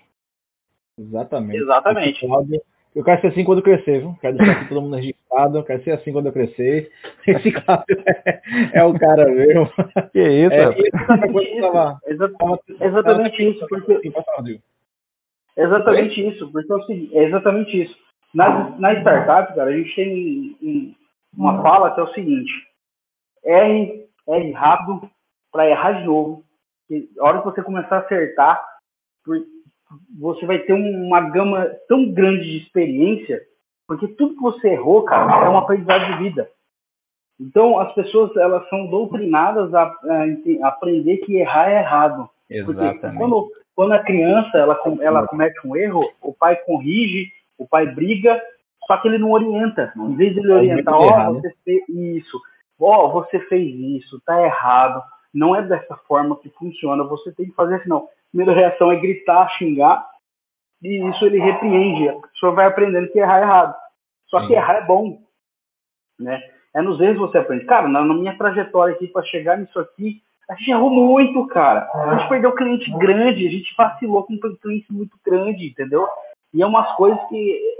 Speaker 1: Exatamente.
Speaker 4: Exatamente.
Speaker 1: Eu quero ser assim quando crescer, viu? Quero deixar aqui todo mundo registrado, eu quero ser assim quando eu crescer. Esse cara é, é o cara mesmo.
Speaker 3: Que isso, é,
Speaker 4: exatamente isso. Tava, exatamente isso, porque... Exatamente isso, porque é exatamente isso. Na, na startup, cara, a gente tem uma fala que é o seguinte: erre, erre rápido para errar de novo. E a hora que você começar a acertar, você vai ter uma gama tão grande de experiência, porque tudo que você errou, cara, é uma aprendizado de vida. Então, as pessoas elas são doutrinadas a, a, a aprender que errar é errado.
Speaker 3: Exatamente.
Speaker 4: Porque quando, quando a criança ela, ela comete um erro, o pai corrige, o pai briga, só que ele não orienta. Em vez de ele orientar, ó, oh, você fez isso, ó, oh, você fez isso, tá errado. Não é dessa forma que funciona. Você tem que fazer assim, não. A primeira reação é gritar, xingar, e isso ele repreende. A pessoa vai aprendendo que errar é errado. Só Sim. que errar é bom, né? É nos erros você aprende. Cara, na, na minha trajetória aqui para chegar nisso aqui, a gente errou muito, cara. A gente perdeu cliente grande, a gente vacilou com um cliente muito grande, entendeu? E é umas coisas que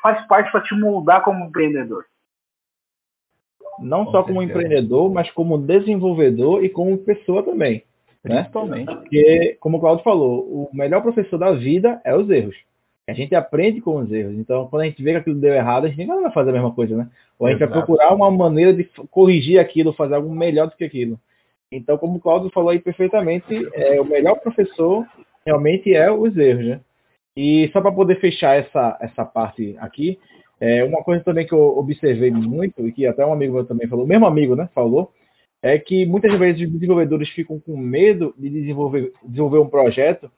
Speaker 4: faz parte para te moldar como empreendedor.
Speaker 1: Não Com só como empreendedor, mas como desenvolvedor e como pessoa também.
Speaker 3: Né? Principalmente.
Speaker 1: Né? Porque, como o Claudio falou, o melhor professor da vida é os erros. A gente aprende com os erros. Então, quando a gente vê que aquilo deu errado, a gente não vai fazer a mesma coisa, né? Ou a gente Exato. vai procurar uma maneira de corrigir aquilo, fazer algo melhor do que aquilo. Então, como o Claudio falou aí perfeitamente, é, o melhor professor realmente é os erros, né? E só para poder fechar essa, essa parte aqui, é, uma coisa também que eu observei muito, e que até um amigo meu também falou, o mesmo amigo, né, falou, é que muitas vezes os desenvolvedores ficam com medo de desenvolver, desenvolver um projeto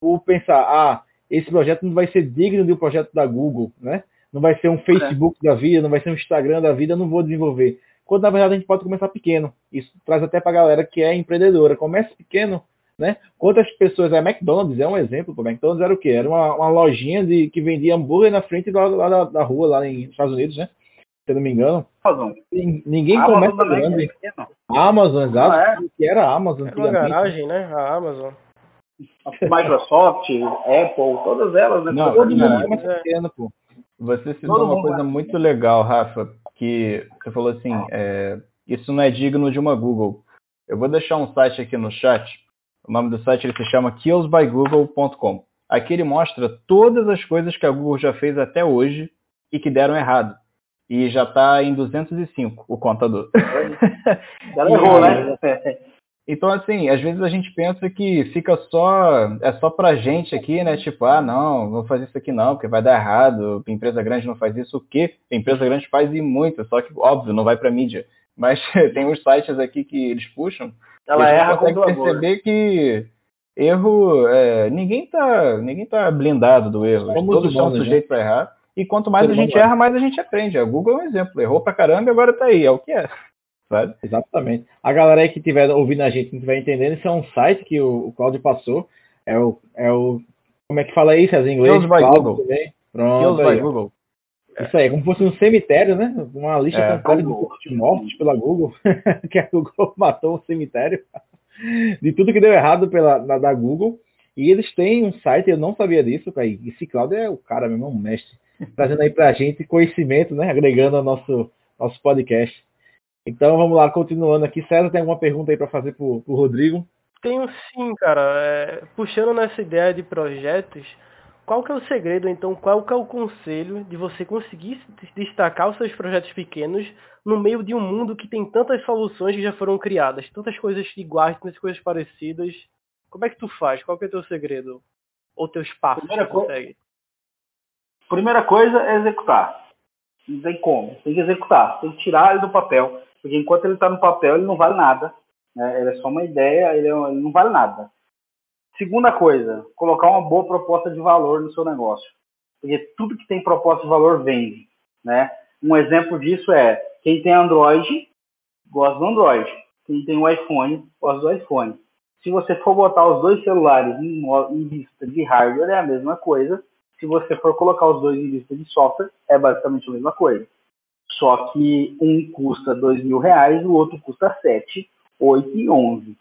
Speaker 1: por pensar, ah, esse projeto não vai ser digno de um projeto da Google, né? Não vai ser um Facebook é. da vida, não vai ser um Instagram da vida, não vou desenvolver. Quando na verdade a gente pode começar pequeno. Isso traz até para a galera que é empreendedora. Comece pequeno, né? Quantas pessoas, a McDonald's é um exemplo, o McDonald's era o quê? Era uma, uma lojinha de, que vendia hambúrguer na frente lá, lá da, da, rua, lá nos Estados Unidos, né? Se eu não me engano.
Speaker 4: Amazon.
Speaker 1: Ninguém a começa Amazon grande. É Amazon, exato. Ah, é? Que era a Amazon.
Speaker 2: Era uma garagem, né? A Amazon.
Speaker 4: Microsoft, Apple, todas elas, né?
Speaker 3: Não, Todo mundo é pequeno, pô. Você citou Todo uma coisa muito legal, Rafa, que você falou assim, é, isso não é digno de uma Google. Eu vou deixar um site aqui no chat. O nome do site ele se chama killsbygoogle.com. Aqui ele mostra todas as coisas que a Google já fez até hoje e que deram errado. E já está em 205 o contador.
Speaker 4: Ela errou, né?
Speaker 3: Então, assim, às vezes a gente pensa que fica só. É só pra gente aqui, né? Tipo, ah, não, vou fazer isso aqui não, porque vai dar errado. Empresa grande não faz isso. O quê? Empresa grande faz e muito, só que, óbvio, não vai pra mídia. Mas tem uns sites aqui que eles puxam.
Speaker 4: Ela
Speaker 3: e
Speaker 4: a gente
Speaker 3: consegue perceber que erro. É, ninguém, tá, ninguém tá blindado do erro. Somos Todos são né? sujeitos para errar. E quanto mais a gente erra, mais a gente aprende. A Google é um exemplo. Errou pra caramba e agora tá aí. É o que é.
Speaker 1: Sabe? Exatamente. A galera aí que estiver ouvindo a gente, não estiver entendendo, isso é um site que o, o Claudio passou. É o, é o. Como é que fala isso? As em inglês?
Speaker 3: By Google. Também.
Speaker 1: Pronto. By Google. Isso aí, é como se fosse um cemitério, né? Uma lista é, completa de mortos pela Google, que a Google matou um cemitério de tudo que deu errado pela, na, da Google. E eles têm um site, eu não sabia disso, cara. E esse Claudio é o cara mesmo, um mestre, trazendo aí pra gente conhecimento, né? Agregando ao nosso, nosso podcast. Então vamos lá, continuando aqui. César, tem alguma pergunta aí para fazer pro, pro Rodrigo?
Speaker 2: Tenho sim, cara. É, puxando nessa ideia de projetos, qual que é o segredo, então, qual que é o conselho de você conseguir destacar os seus projetos pequenos no meio de um mundo que tem tantas soluções que já foram criadas, tantas coisas iguais, tantas coisas parecidas? Como é que tu faz? Qual que é o teu segredo? Ou teus passos Primeira que tu consegue?
Speaker 4: Primeira coisa é executar. Não tem como. Tem que executar. Tem que tirar ele do papel. Porque enquanto ele está no papel, ele não vale nada. Né? Ele é só uma ideia, ele, é, ele não vale nada. Segunda coisa, colocar uma boa proposta de valor no seu negócio. Porque tudo que tem proposta de valor vende. Né? Um exemplo disso é quem tem Android gosta do Android. Quem tem o iPhone gosta do iPhone. Se você for botar os dois celulares em, em vista de hardware, é a mesma coisa. Se você for colocar os dois em vista de software, é basicamente a mesma coisa. Só que um custa dois mil reais, o outro custa sete, oito e onze.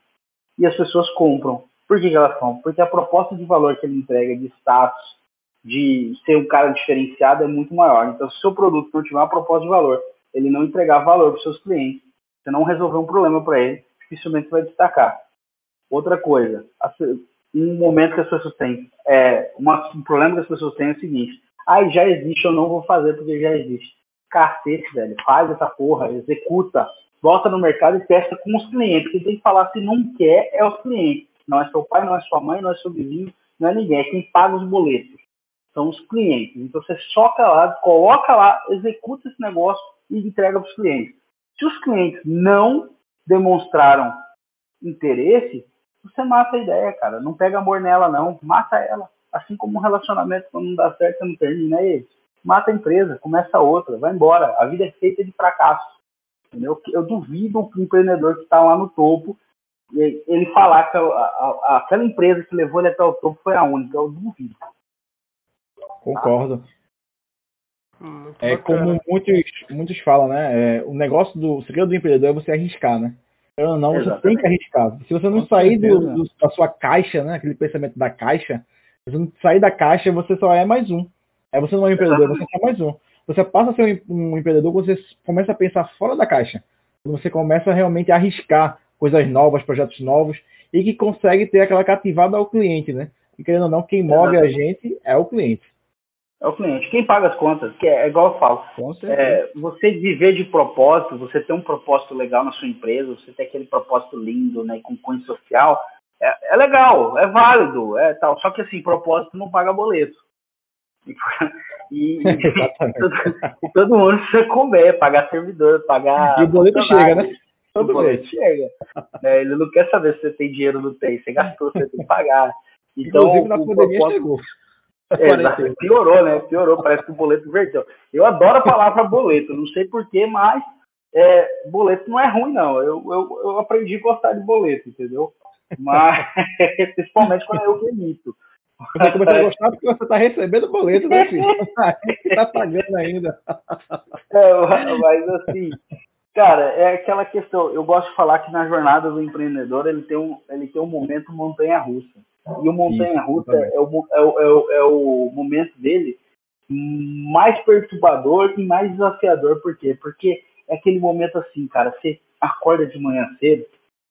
Speaker 4: E as pessoas compram. Por que, que elas compram? Porque a proposta de valor que ele entrega de status, de ser um cara diferenciado é muito maior. Então, se o seu produto não tiver uma proposta de valor, ele não entregar valor para os seus clientes, você não resolver um problema para ele, dificilmente vai destacar. Outra coisa, um momento que as pessoas têm, é, uma, um problema que as pessoas têm é o seguinte, ah, já existe, eu não vou fazer porque já existe. Cacete, velho, faz essa porra, executa, volta no mercado e testa com os clientes. Quem tem que falar se não quer é os clientes. Não é seu pai, não é sua mãe, não é seu vizinho, não é ninguém. É quem paga os boletos. São os clientes. Então você soca lá, coloca lá, executa esse negócio e entrega para os clientes. Se os clientes não demonstraram interesse, você mata a ideia, cara. Não pega amor nela, não. Mata ela. Assim como um relacionamento, quando não dá certo, não termina ele. Mata a empresa, começa outra, vai embora. A vida é feita de fracasso. Entendeu? Eu duvido o empreendedor que está lá no topo, ele falar que a, a, aquela empresa que levou ele até o topo foi a única. Eu duvido.
Speaker 1: Concordo. Hum, é como muitos, muitos falam, né? É, o negócio do o segredo do empreendedor é você arriscar, né? Ou não, você tem que arriscar. Se você não Com sair do, do, da sua caixa, né? Aquele pensamento da caixa, se você não sair da caixa, você só é mais um. Aí você não é um empreendedor, Exatamente. você é mais um. Você passa a ser um empreendedor quando você começa a pensar fora da caixa. Quando você começa realmente a arriscar coisas novas, projetos novos, e que consegue ter aquela cativada ao cliente, né? E querendo ou não, quem move Exatamente. a gente é o cliente.
Speaker 4: É o cliente. Quem paga as contas, que é, é igual eu falo. É, você viver de propósito, você ter um propósito legal na sua empresa, você ter aquele propósito lindo, né, com cunho social, é, é legal, é válido, é tal. Só que assim, propósito não paga boleto. E, e, todo, e todo mundo precisa comer, pagar servidor, pagar.
Speaker 1: E o boleto chega, né?
Speaker 4: Todo o boleto chega. É, ele não quer saber se você tem dinheiro ou não tem. Você gastou, você tem que pagar. Então,
Speaker 1: Inclusive na pandemia propósito... chegou.
Speaker 4: É, piorou, né? Piorou, parece que o boleto verteu. Eu adoro a palavra boleto, não sei porquê, mas é, boleto não é ruim, não. Eu, eu, eu aprendi a gostar de boleto, entendeu? Mas, principalmente quando eu que emito.
Speaker 1: Você começa a gostar porque você está recebendo boleto, né, filho? Está pagando ainda.
Speaker 4: É, mas assim, cara, é aquela questão. Eu gosto de falar que na jornada do empreendedor ele tem um, ele tem um momento montanha-russa. E o montanha-russa é o, é, o, é, o, é o momento dele mais perturbador e mais desafiador. Por quê? Porque é aquele momento assim, cara, você acorda de manhã cedo,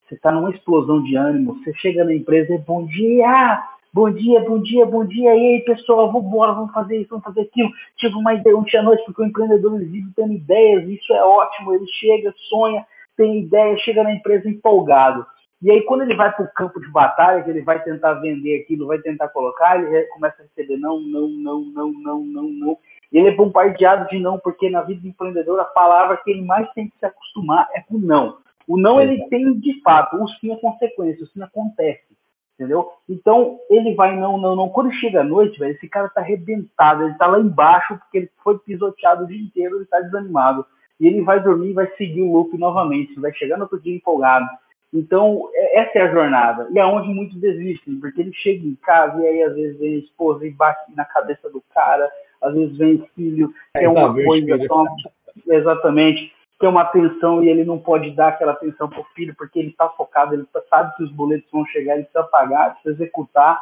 Speaker 4: você está numa explosão de ânimo, você chega na empresa e bom dia, bom dia, bom dia, bom dia, e aí pessoal, vamos embora, vamos fazer isso, vamos fazer aquilo. Tive uma ideia ontem à noite, porque o empreendedor vive tendo ideias, isso é ótimo, ele chega, sonha, tem ideia, chega na empresa empolgado. E aí quando ele vai para o campo de batalha, que ele vai tentar vender aquilo, vai tentar colocar, ele começa a receber não, não, não, não, não, não, não. Ele é bombardeado de não, porque na vida do empreendedor a palavra que ele mais tem que se acostumar é com não. O não ele tem de fato, o sim é consequência, o sim acontece, entendeu? Então ele vai não, não, não. Quando chega à noite, velho, esse cara tá arrebentado, ele tá lá embaixo porque ele foi pisoteado o dia inteiro, ele tá desanimado. E ele vai dormir e vai seguir o loop novamente, vai chegar no outro dia empolgado. Então, é, essa é a jornada. E é onde muitos desistem, porque ele chega em casa e aí às vezes vem a esposa e bate na cabeça do cara, às vezes vem filho, é, é uma coisa, só, exatamente tem uma atenção e ele não pode dar aquela atenção para o filho porque ele está focado, ele sabe que os boletos vão chegar, ele precisa pagar, precisa executar.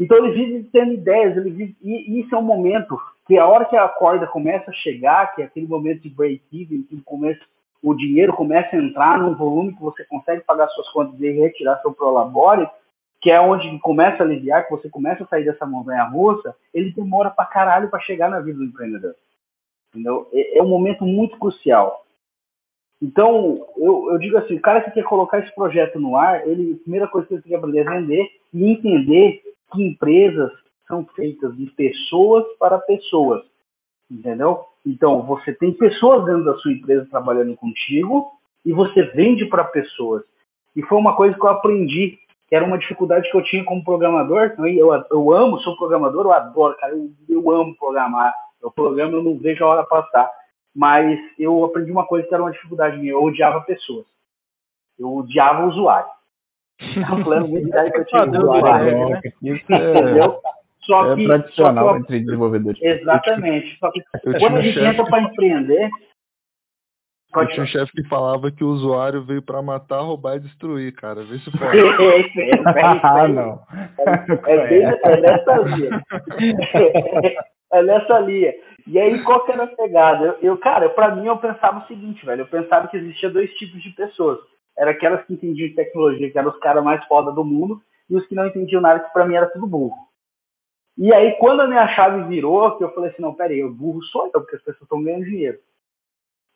Speaker 4: Então ele vive tendo ideias, ele vive, e isso é um momento que a hora que a corda começa a chegar, que é aquele momento de break-even, que começa, o dinheiro começa a entrar num volume que você consegue pagar suas contas e retirar seu prolabore, que é onde começa a aliviar, que você começa a sair dessa montanha russa, ele demora pra caralho para chegar na vida do empreendedor. Entendeu? É, é um momento muito crucial. Então, eu, eu, digo assim, o cara que quer colocar esse projeto no ar, ele, a primeira coisa que ele tem que aprender é vender e entender que empresas são feitas de pessoas para pessoas, entendeu? Então, você tem pessoas dentro da sua empresa trabalhando contigo e você vende para pessoas. E foi uma coisa que eu aprendi, que era uma dificuldade que eu tinha como programador. Eu, eu amo, sou programador, eu adoro, cara, eu, eu amo programar. Eu programa, eu não vejo a hora passar mas eu aprendi uma coisa que era uma dificuldade minha, eu odiava pessoas. Eu odiava o usuário. É plano de ideia que eu tinha
Speaker 3: usuário. Né? Isso é, Entendeu? Só é que, tradicional só que, entre desenvolvedores.
Speaker 4: Exatamente. Só que quando a gente um entra para empreender.
Speaker 5: Eu tinha um chefe que falava que o usuário veio para matar, roubar e destruir, cara. Vê se pode. é, é,
Speaker 3: é, ah, não.
Speaker 4: É, é, é nessa linha. é nessa linha. E aí, qual que era a pegada? Eu, eu cara, para mim, eu pensava o seguinte, velho. Eu pensava que existia dois tipos de pessoas. Era aquelas que entendiam tecnologia, que eram os caras mais foda do mundo, e os que não entendiam nada, que pra mim era tudo burro. E aí, quando a minha chave virou, que eu falei assim, não, peraí, eu burro sou eu, porque as pessoas estão ganhando dinheiro.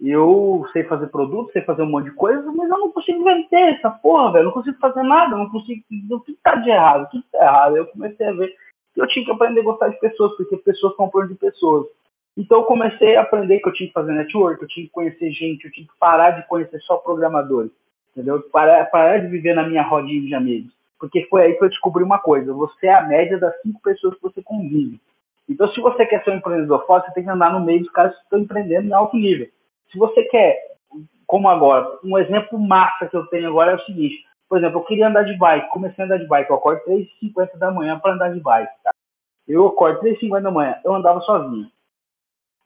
Speaker 4: Eu sei fazer produto, sei fazer um monte de coisa, mas eu não consigo vender essa porra, velho. Eu não consigo fazer nada, eu não consigo. O que tá de errado? O que tá errado? Eu comecei a ver eu tinha que aprender a gostar de pessoas, porque pessoas compram de pessoas. Então eu comecei a aprender que eu tinha que fazer network, eu tinha que conhecer gente, eu tinha que parar de conhecer só programadores, entendeu? Parar, parar de viver na minha rodinha de amigos. Porque foi aí que eu descobri uma coisa, você é a média das cinco pessoas que você convive. Então se você quer ser um empreendedor forte, você tem que andar no meio dos caras que estão empreendendo em alto nível. Se você quer, como agora, um exemplo massa que eu tenho agora é o seguinte, por exemplo, eu queria andar de bike, comecei a andar de bike, eu acordo 3h50 da manhã para andar de bike, tá? Eu acordo 3h50 da manhã, eu andava sozinho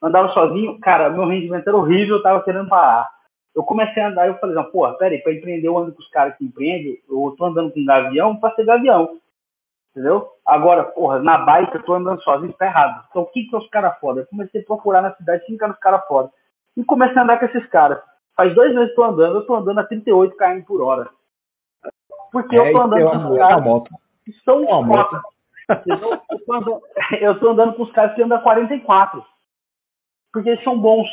Speaker 4: andava sozinho, cara, meu rendimento era horrível, eu tava querendo parar. Eu comecei a andar eu falei, não, porra, peraí, pra empreender eu ando com os caras que empreendem, eu tô andando com gavião pra ser gavião. Entendeu? Agora, porra, na bike eu tô andando sozinho, tá errado. Então, o que que é os caras foda? Eu comecei a procurar na cidade quem que os caras foda. E comecei a andar com esses caras. Faz dois meses que eu tô andando, eu tô andando a 38 km por hora. Porque é, eu tô andando com os caras que são foda. Eu tô andando com os caras que andam a 44 porque eles são bons.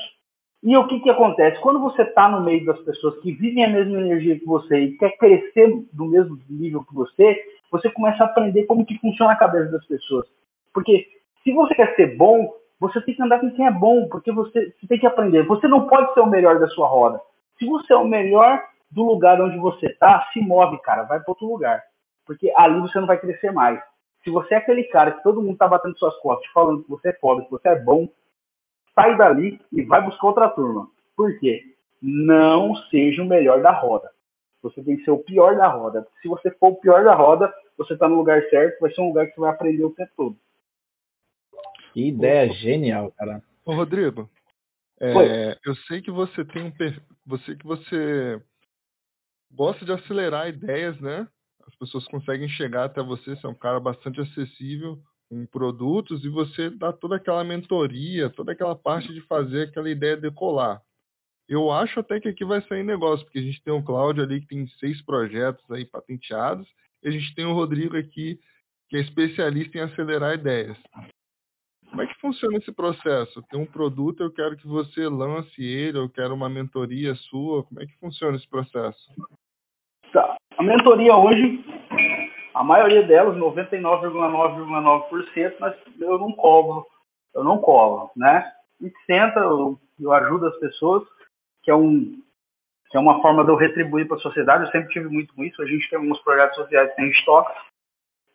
Speaker 4: E o que, que acontece? Quando você está no meio das pessoas que vivem a mesma energia que você e quer crescer do mesmo nível que você, você começa a aprender como que funciona a cabeça das pessoas. Porque se você quer ser bom, você tem que andar com quem é bom, porque você, você tem que aprender. Você não pode ser o melhor da sua roda. Se você é o melhor do lugar onde você está, se move, cara, vai para outro lugar. Porque ali você não vai crescer mais. Se você é aquele cara que todo mundo está batendo suas costas, falando que você é pobre, que você é bom, sai dali e vai buscar outra turma. Por quê? Não seja o melhor da roda. Você tem que ser o pior da roda. Se você for o pior da roda, você está no lugar certo, vai ser um lugar que você vai aprender o tempo todo.
Speaker 1: Que ideia genial, cara.
Speaker 5: Ô, Rodrigo, é, eu sei que você tem um você que você gosta de acelerar ideias, né? As pessoas conseguem chegar até você, você é um cara bastante acessível com produtos e você dá toda aquela mentoria, toda aquela parte de fazer aquela ideia decolar. Eu acho até que aqui vai sair negócio, porque a gente tem o Cláudio ali que tem seis projetos aí patenteados, e a gente tem o Rodrigo aqui que é especialista em acelerar ideias. Como é que funciona esse processo? Tem um produto, eu quero que você lance ele, eu quero uma mentoria sua. Como é que funciona esse processo?
Speaker 4: Tá. A mentoria hoje, a maioria delas, 99,9,9%, mas eu não cobro. Eu não cobro, né? A gente senta, eu, eu ajudo as pessoas, que é um que é uma forma de eu retribuir para a sociedade. Eu sempre tive muito com isso. A gente tem alguns projetos sociais que tem estoque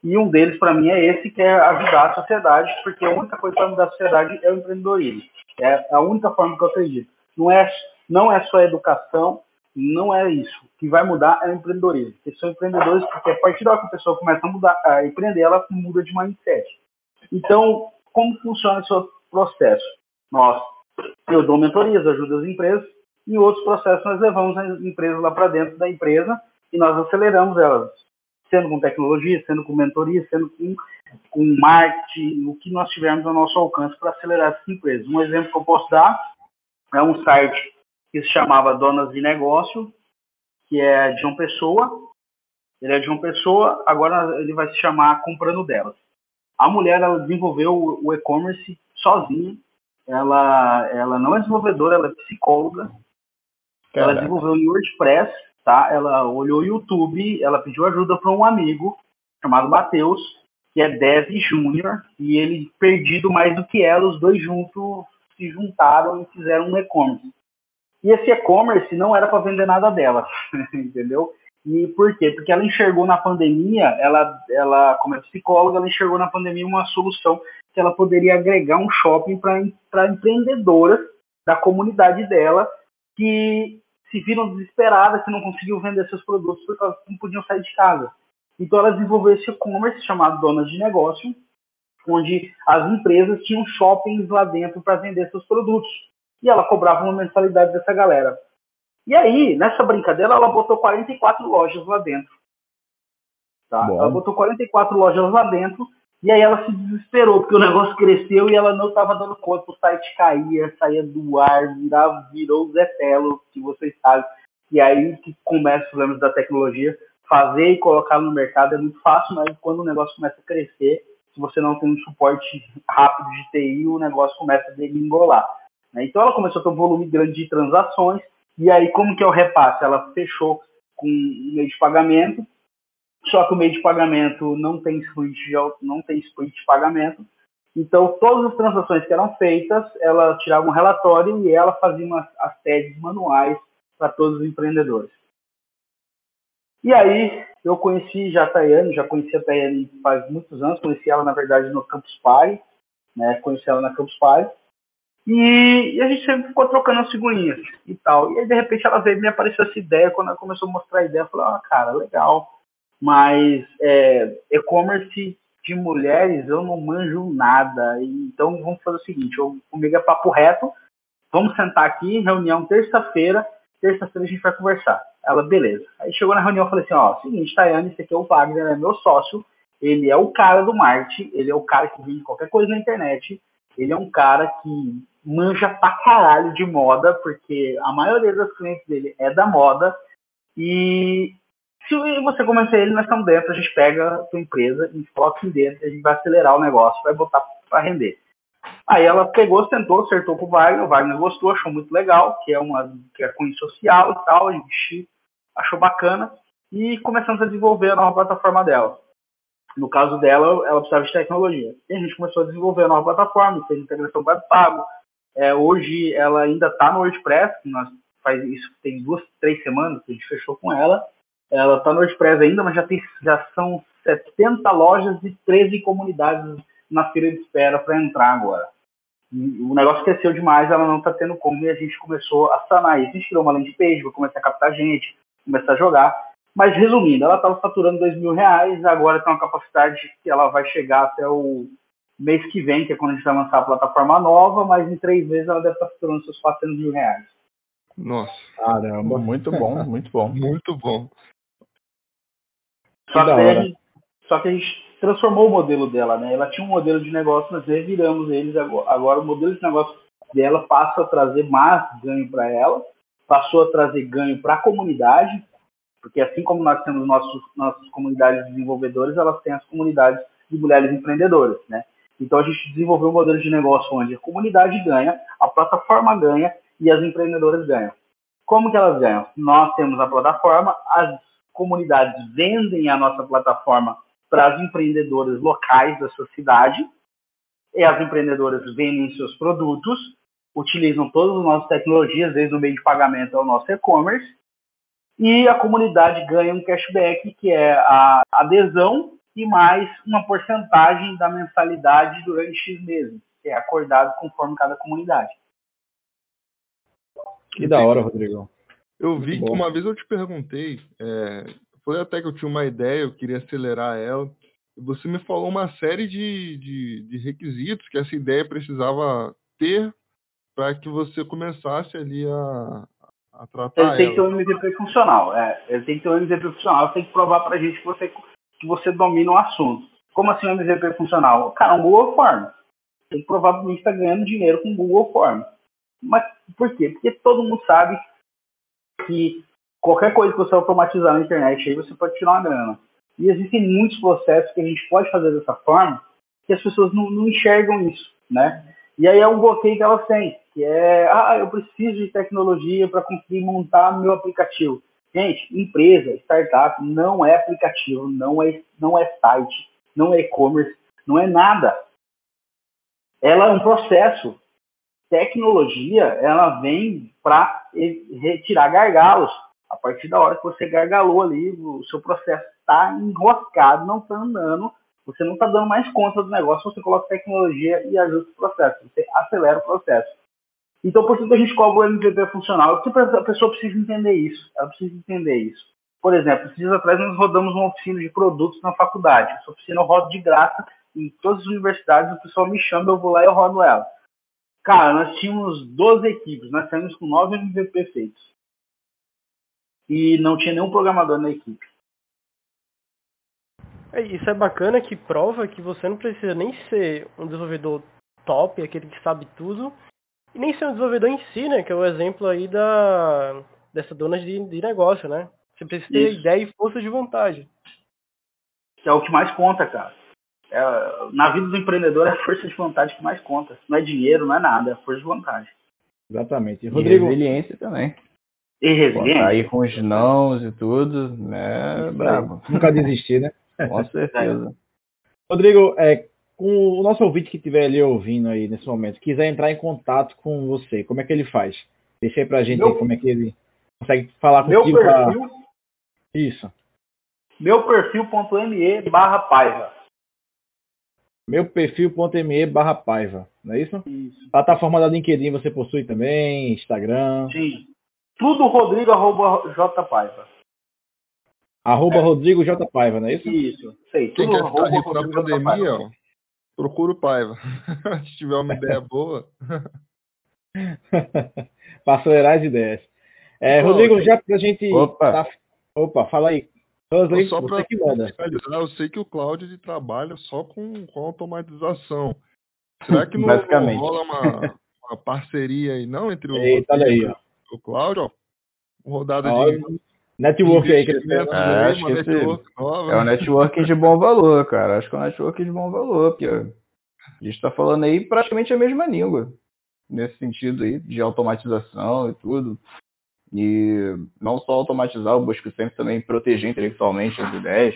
Speaker 4: e um deles, para mim, é esse, que é ajudar a sociedade, porque a única coisa para mudar a sociedade é o empreendedorismo. É a única forma que eu acredito. Não é, não é só a educação, não é isso. O que vai mudar é o empreendedorismo. Porque são empreendedores, porque a partir da hora que a pessoa começa a, mudar, a empreender, ela muda de mindset. Então, como funciona esse processo? Nós, eu dou mentorias, ajudo as empresas, e outros processos nós levamos as empresas lá para dentro da empresa e nós aceleramos elas sendo com tecnologia, sendo com mentoria, sendo com, com marketing, o que nós tivermos ao nosso alcance para acelerar essas empresas. Um exemplo que eu posso dar é um site que se chamava Donas de Negócio, que é de uma pessoa. Ele é de uma pessoa, agora ele vai se chamar Comprando Delas. A mulher ela desenvolveu o e-commerce sozinha. Ela, ela não é desenvolvedora, ela é psicóloga. Caraca. Ela desenvolveu em WordPress tá? Ela olhou o YouTube, ela pediu ajuda para um amigo chamado Matheus, que é Dev Júnior, e ele, perdido mais do que ela, os dois juntos se juntaram e fizeram um e-commerce. E esse e-commerce não era para vender nada dela, entendeu? E por quê? Porque ela enxergou na pandemia, ela, ela como é psicóloga, ela enxergou na pandemia uma solução que ela poderia agregar um shopping para empreendedoras da comunidade dela que se viram desesperadas que não conseguiam vender seus produtos porque elas não podiam sair de casa. Então ela desenvolveu esse e-commerce chamado Donas de Negócio, onde as empresas tinham shoppings lá dentro para vender seus produtos. E ela cobrava uma mensalidade dessa galera. E aí, nessa brincadeira, ela botou 44 lojas lá dentro. Tá? Ela botou 44 lojas lá dentro e aí ela se desesperou, porque o negócio cresceu e ela não estava dando conta, o site caía, saía do ar, virava, virou o Zé Telo, que vocês sabem. E aí que começa os problemas da tecnologia. Fazer e colocar no mercado é muito fácil, mas quando o negócio começa a crescer, se você não tem um suporte rápido de TI, o negócio começa a degringolar. Né? Então ela começou a ter um volume grande de transações, e aí como que é o repasse? Ela fechou com um meio de pagamento, só que o meio de pagamento não tem split de, não tem split de pagamento. Então, todas as transações que eram feitas, ela tirava um relatório e ela fazia umas, as tags manuais para todos os empreendedores. E aí, eu conheci já a Tayane, já conheci a Tayane faz muitos anos, conheci ela, na verdade, no Campus Party, né, conheci ela na Campus Party, e, a gente sempre ficou trocando as figurinhas e tal. E aí, de repente, ela veio me apareceu essa ideia, quando ela começou a mostrar a ideia, eu falei, ah, cara, legal, mas é, e-commerce de mulheres eu não manjo nada. Então vamos fazer o seguinte, eu, comigo é papo reto, vamos sentar aqui, reunião terça-feira, terça-feira a gente vai conversar. Ela, beleza. Aí chegou na reunião e falei assim, ó, seguinte, Tayane, esse aqui é o Wagner, é meu sócio, ele é o cara do marketing, ele é o cara que vende qualquer coisa na internet, ele é um cara que manja pra caralho de moda, porque a maioria das clientes dele é da moda, e se você convencer ele, nós estamos dentro, a gente pega a sua empresa, a gente coloca aqui dentro, a gente vai acelerar o negócio, vai botar para render. Aí ela pegou, sentou, acertou com o Wagner, o Wagner gostou, achou muito legal, que é uma que é cunho social e tal, a gente achou bacana, e começamos a desenvolver a nova plataforma dela. No caso dela, ela precisava de tecnologia. E a gente começou a desenvolver a nova plataforma, fez integração web pago. É, hoje ela ainda está no WordPress, nós faz isso tem duas, três semanas que a gente fechou com ela. Ela está no WordPress ainda, mas já, tem, já são 70 lojas e 13 comunidades na fila de espera para entrar agora. O negócio cresceu demais, ela não está tendo como e a gente começou a sanar isso. A gente tirou uma landing page, começar a captar gente, começar a jogar. Mas resumindo, ela estava faturando dois mil reais, agora tem uma capacidade que ela vai chegar até o mês que vem, que é quando a gente vai lançar a plataforma nova, mas em três meses ela deve estar faturando seus 400 mil reais.
Speaker 5: Nossa.
Speaker 3: Caramba, muito bom, muito bom.
Speaker 5: Muito bom.
Speaker 4: Só que, a gente, só que a gente transformou o modelo dela, né? Ela tinha um modelo de negócio, nós reviramos eles agora. Agora o modelo de negócio dela passa a trazer mais ganho para ela, passou a trazer ganho para a comunidade, porque assim como nós temos nossos, nossas comunidades de desenvolvedores, elas têm as comunidades de mulheres empreendedoras, né? Então a gente desenvolveu um modelo de negócio onde a comunidade ganha, a plataforma ganha e as empreendedoras ganham. Como que elas ganham? Nós temos a plataforma, as comunidades vendem a nossa plataforma para as empreendedoras locais da sua cidade, e as empreendedoras vendem seus produtos, utilizam todas as nossas tecnologias, desde o meio de pagamento ao nosso e-commerce, e a comunidade ganha um cashback, que é a adesão e mais uma porcentagem da mensalidade durante X meses, que é acordado conforme cada comunidade.
Speaker 1: Que da hora, Rodrigo.
Speaker 5: Eu vi que uma vez eu te perguntei, é, foi até que eu tinha uma ideia, eu queria acelerar ela. Você me falou uma série de, de, de requisitos que essa ideia precisava ter para que você começasse ali a, a tratar
Speaker 4: ele tem que ter um MVP funcional. É, ele tem que ter um MVP funcional. Você tem que provar para a gente que você, que você domina o assunto. Como assim um MVP funcional? Cara, um Google Forms. Mim que está ganhando dinheiro com Google Forms. Mas por quê? Porque todo mundo sabe que qualquer coisa que você automatizar na internet, aí você pode tirar uma grana. E existem muitos processos que a gente pode fazer dessa forma que as pessoas não, não enxergam isso, né? E aí é um bloqueio que elas têm, que é, ah, eu preciso de tecnologia para conseguir montar meu aplicativo. Gente, empresa, startup, não é aplicativo, não é, não é site, não é e-commerce, não é nada. Ela é um processo tecnologia ela vem para retirar gargalos. A partir da hora que você gargalou ali, o seu processo está enroscado, não está andando, você não está dando mais conta do negócio, você coloca tecnologia e ajusta o processo, você acelera o processo. Então, por que a gente cobra o MVP funcional, a pessoa precisa entender isso, ela precisa entender isso. Por exemplo, dias atrás nós rodamos uma oficina de produtos na faculdade. Essa oficina eu rodo de graça em todas as universidades, o pessoal me chama, eu vou lá e eu rodo ela. Cara, nós tínhamos 12 equipes, nós saímos com 9 MVP feitos. E não tinha nenhum programador na equipe.
Speaker 2: É, isso é bacana que prova que você não precisa nem ser um desenvolvedor top, aquele que sabe tudo, e nem ser um desenvolvedor em si, né? Que é o exemplo aí da dessa dona de, de negócio, né? Você precisa ter isso. ideia e força de vontade.
Speaker 4: Que é o que mais conta, cara. É, na vida do empreendedor é a força de vontade que mais conta. Não é dinheiro, não é nada, é força de vontade.
Speaker 1: Exatamente.
Speaker 3: Rodrigo... E resiliência também.
Speaker 4: E resiliência.
Speaker 3: Aí com os nãos e tudo, né? Bravo.
Speaker 1: Nunca desistir, né?
Speaker 3: com certeza.
Speaker 1: Rodrigo, é, o nosso ouvinte que estiver ali ouvindo aí nesse momento, quiser entrar em contato com você, como é que ele faz? Deixa aí pra gente meu, aí como é que ele consegue falar
Speaker 4: meu
Speaker 1: contigo.
Speaker 4: Perfil,
Speaker 1: pra... Isso.
Speaker 4: Meu perfil.me barra paiva
Speaker 1: meu perfil.me barra paiva, não é isso?
Speaker 4: Isso.
Speaker 1: Plataforma da LinkedIn você possui também, Instagram.
Speaker 4: Sim. Tudo Rodrigo arroba J Paiva.
Speaker 1: Arroba é. Rodrigo J Paiva, não é isso?
Speaker 4: Isso, sei.
Speaker 5: Quem
Speaker 4: Tudo
Speaker 5: quer ficar rico na pandemia, ó, procura o Paiva. Se tiver uma ideia boa.
Speaker 1: para acelerar as ideias. É, Rodrigo, já pra gente.
Speaker 3: Opa.
Speaker 1: Tá... Opa, fala aí. Wesley,
Speaker 5: só
Speaker 1: para finalizar,
Speaker 5: eu sei que o Cloud trabalha só com, com automatização. Será que não,
Speaker 3: Basicamente.
Speaker 5: rola uma, uma, parceria aí, não, entre o,
Speaker 1: Eita, aí, ó.
Speaker 5: o Cloud, ó? Rodada de.
Speaker 1: Network aí que
Speaker 3: é, acho que esse é um networking de bom valor, cara. Acho que é um networking de bom valor, porque a gente está falando aí praticamente a mesma língua. Nesse sentido aí, de automatização e tudo. E não só automatizar, eu busco sempre também proteger intelectualmente as ideias.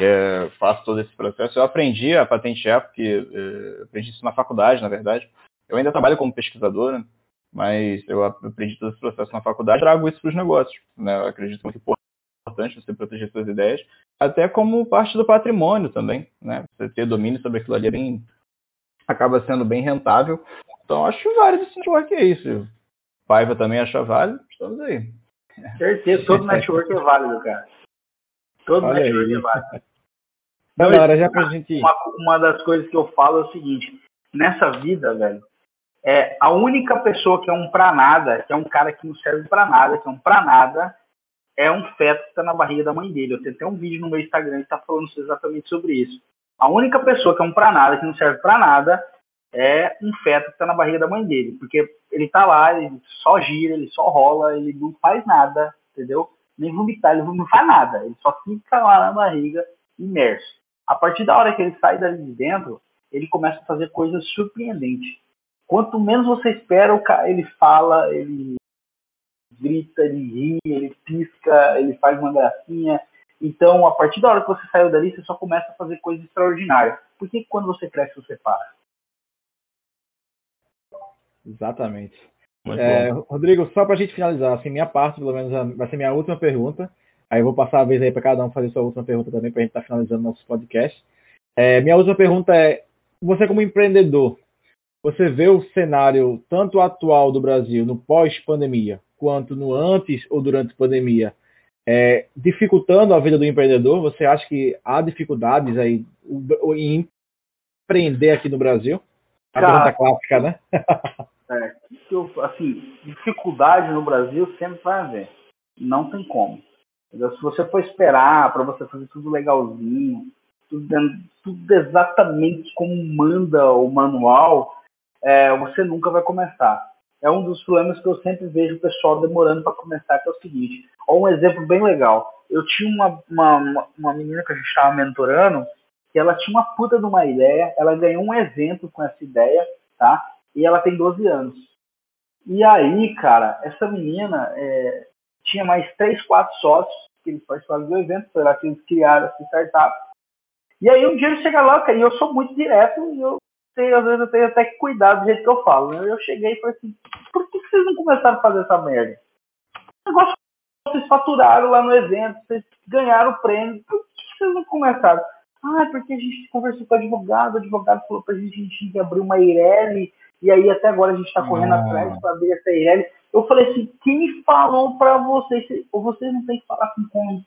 Speaker 3: É, faço todo esse processo. Eu aprendi a patentear, porque é, aprendi isso na faculdade, na verdade. Eu ainda trabalho como pesquisador, né? Mas eu aprendi todo esse processo na faculdade trago isso para os negócios. Né? Eu acredito muito importante você proteger suas ideias, até como parte do patrimônio também. Né? Você ter domínio sobre aquilo ali é bem, acaba sendo bem rentável. Então, acho válido esse network é isso. Paiva também acha válido, estamos aí.
Speaker 4: Certeza, todo network é válido, cara. Todo Olha network aí. é válido.
Speaker 1: Não, Galera, já pra gente...
Speaker 4: Uma, uma das coisas que eu falo é o seguinte, nessa vida, velho, é a única pessoa que é um pra nada, que é um cara que não serve pra nada, que é um pra nada, é um feto que está na barriga da mãe dele. Eu tenho até um vídeo no meu Instagram que está falando exatamente sobre isso. A única pessoa que é um pra nada, que não serve pra nada, é um feto que está na barriga da mãe dele. Porque ele tá lá, ele só gira, ele só rola, ele não faz nada, entendeu? Nem vomitar, ele não faz nada. Ele só fica lá na barriga, imerso. A partir da hora que ele sai dali de dentro, ele começa a fazer coisas surpreendentes. Quanto menos você espera, o cara, ele fala, ele grita, ele ri, ele pisca, ele faz uma gracinha. Então, a partir da hora que você saiu dali, você só começa a fazer coisas extraordinárias. Por que quando você cresce, você para?
Speaker 1: Exatamente. É, Rodrigo, só para a gente finalizar, assim, minha parte, pelo menos, vai ser minha última pergunta. Aí eu vou passar a vez aí para cada um fazer sua última pergunta também, para a gente estar tá finalizando nosso podcast. É, minha última pergunta é: você, como empreendedor, você vê o cenário tanto atual do Brasil no pós-pandemia, quanto no antes ou durante a pandemia, é, dificultando a vida do empreendedor? Você acha que há dificuldades aí em empreender aqui no Brasil? A Cara, pergunta clássica, né?
Speaker 4: é, eu, assim, dificuldade no Brasil sempre vai haver. Não tem como. Se você for esperar para você fazer tudo legalzinho, tudo, tudo, exatamente como manda o manual, é, você nunca vai começar é um dos problemas que eu sempre vejo o pessoal demorando para começar, que é o seguinte. Ou um exemplo bem legal. Eu tinha uma, uma, uma menina que a gente estava mentorando, que ela tinha uma puta de uma ideia, ela ganhou um evento com essa ideia, tá? E ela tem 12 anos. E aí, cara, essa menina é, tinha mais três, quatro sócios que eles participaram do evento, foi lá que eles criaram essa startup. E aí um dia ele chega lá, e eu sou muito direto, e eu sei, às vezes eu tenho até que cuidar do jeito que eu falo. Né? Eu cheguei e falei assim, por que vocês não começaram a fazer essa merda? O negócio vocês faturaram lá no evento, vocês ganharam o prêmio, por que vocês não começaram? Ah, porque a gente conversou com o advogado, o advogado falou pra gente, a gente tinha que abrir uma Eireli, e aí até agora a gente está correndo ah. atrás para abrir essa Eireli. Eu falei assim, quem falou para vocês? Ou vocês não têm que falar com, com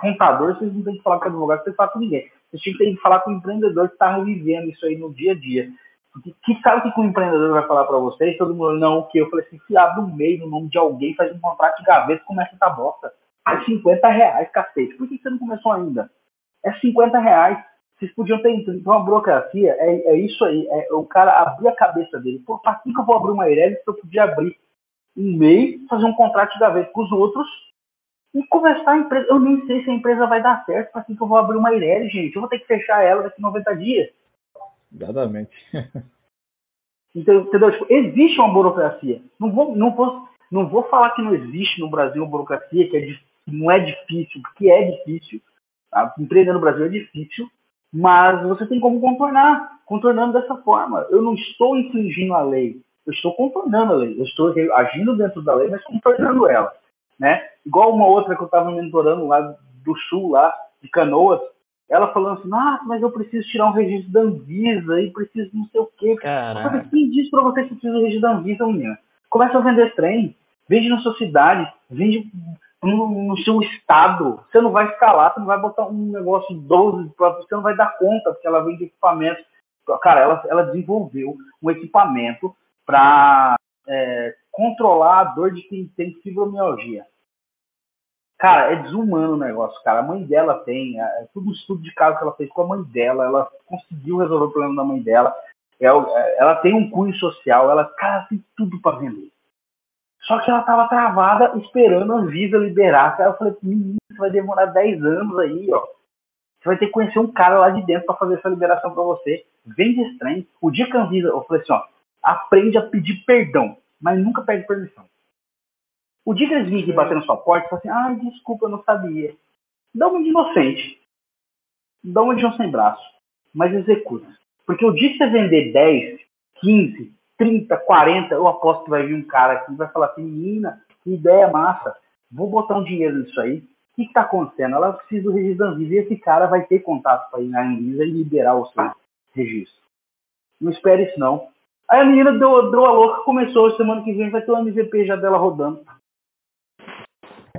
Speaker 4: contador, vocês não têm que falar com advogado, vocês falam com ninguém. Vocês têm que falar com o empreendedor que está vivendo isso aí no dia a dia. Porque que sabe o que o empreendedor vai falar para vocês? Todo mundo, não, o que? Eu falei assim, se abre um meio no nome de alguém, faz um contrato de gaveta e começa essa bosta. É 50 reais, cacete. Por que você não começou ainda? É 50 reais. Vocês podiam ter entrado. Então, a burocracia é, é isso aí. É o cara abrir a cabeça dele. Para que, que eu vou abrir uma Eireli se eu podia abrir um MEI, fazer um contrato de gaveta com os outros e começar a empresa. Eu nem sei se a empresa vai dar certo, para que, que eu vou abrir uma Eireli, gente. Eu vou ter que fechar ela daqui 90 dias.
Speaker 1: Exatamente.
Speaker 4: Então, entendeu? Tipo, existe uma burocracia. Não vou, não, vou, não vou falar que não existe no Brasil uma burocracia, que é, não é difícil, porque é difícil. Tá? Empreender no Brasil é difícil, mas você tem como contornar, contornando dessa forma. Eu não estou infringindo a lei, eu estou contornando a lei. Eu estou agindo dentro da lei, mas contornando ela. Né? Igual uma outra que eu estava mentorando lá do sul, lá de Canoas, ela falando assim, ah, mas eu preciso tirar um registro da Anvisa e preciso não sei o quê. Caraca. Quem diz pra você que precisa do registro da Anvisa, menina? Começa a vender trem, vende na sua cidade, vende no, no, seu estado. Você não vai escalar, você não vai botar um negócio 12, você não vai dar conta, porque ela vende equipamento. Cara, ela, ela desenvolveu um equipamento para é, controlar a dor de quem tem fibromialgia. Cara, é desumano o negócio, cara. A mãe dela tem, é, é tudo estudo de caso que ela fez com a mãe dela, ela conseguiu resolver o problema da mãe dela. É é, ela tem um cunho social, ela, cara, tem tudo para vender. Só que ela tava travada esperando a Anvisa liberar. Cara, eu falei, menino, isso vai demorar 10 anos aí, ó. Você vai ter que conhecer um cara lá de dentro para fazer essa liberação para você. Vende estranho. O dia que a Anvisa, eu falei assim, ó, aprende a pedir perdão, mas nunca pede permissão. O dia que eles virem bater na sua porta, você fala assim, ah, desculpa, eu não sabia. Dá uma de inocente. Dá uma de um sem braço. Mas executa. Porque o dia que você vender 10, 15, 30, 40, eu aposto que vai vir um cara aqui e vai falar assim, menina, que ideia massa. Vou botar um dinheiro nisso aí. O que está acontecendo? Ela precisa do registro da Anvisa e esse cara vai ter contato para ir na Anvisa e liberar o seu registro. Não espere isso não. Aí a menina deu, deu a louca, começou, semana que vem vai ter o MVP já dela rodando.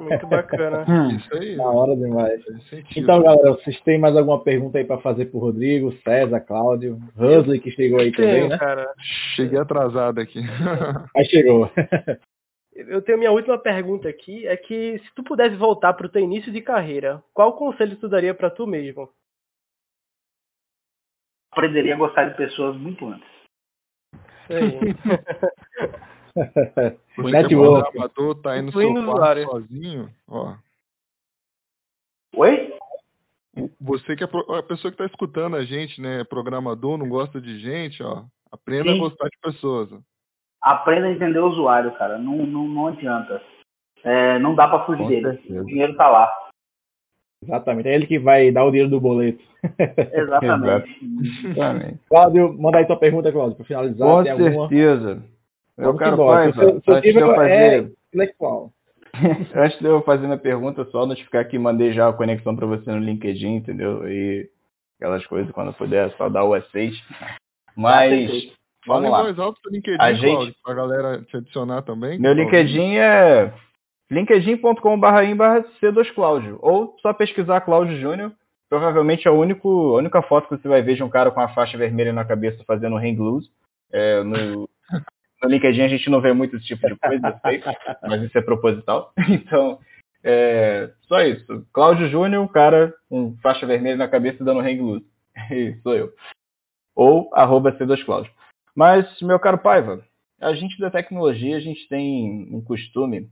Speaker 2: Muito bacana.
Speaker 1: Isso aí. Na hora demais. Então, galera, vocês têm mais alguma pergunta aí para fazer pro Rodrigo, César, Cláudio, Hansley, que chegou aí também, né?
Speaker 5: Cara. Cheguei atrasado aqui.
Speaker 1: Aí chegou.
Speaker 2: Eu tenho minha última pergunta aqui, é que se tu pudesse voltar pro teu início de carreira, qual conselho tu daria para tu mesmo?
Speaker 4: Aprenderia a gostar de pessoas muito antes.
Speaker 2: Isso aí.
Speaker 5: O programador tá aí no seu quarto sozinho, ó.
Speaker 4: Oi?
Speaker 5: Você que é a pessoa que está escutando a gente, né? Programador, não gosta de gente, ó. Aprenda Sim. a gostar de pessoas. Ó.
Speaker 4: Aprenda a entender o usuário, cara. Não, não, não adianta. É, não dá para fugir Com dele. Certeza. O dinheiro tá lá.
Speaker 1: Exatamente. É ele que vai dar o dinheiro do boleto.
Speaker 4: Exatamente.
Speaker 1: Exatamente. Cláudio, manda aí tua pergunta, Cláudio, para finalizar.
Speaker 3: Com certeza. Alguma... Eu quero pai, seu, seu antes de eu fazer... É antes de eu fazer minha pergunta, só notificar que mandei já a conexão para você no LinkedIn, entendeu? E aquelas coisas, quando puder, só dar o aceite. Mas, vamos lá.
Speaker 5: pro LinkedIn, a gente... pra galera te adicionar também.
Speaker 3: Meu LinkedIn é linkedin.com.br C2 Cláudio. Ou só pesquisar Cláudio Júnior. Provavelmente é a, único, a única foto que você vai ver de um cara com a faixa vermelha na cabeça fazendo hang loose. É, no, no LinkedIn a gente não vê muito esse tipo de coisa, sei, mas isso é proposital. Então, é, só isso. Cláudio Júnior, um cara com faixa vermelha na cabeça dando hang loose. sou eu. Ou arroba C2Cláudio. Mas, meu caro Paiva, a gente da tecnologia, a gente tem um costume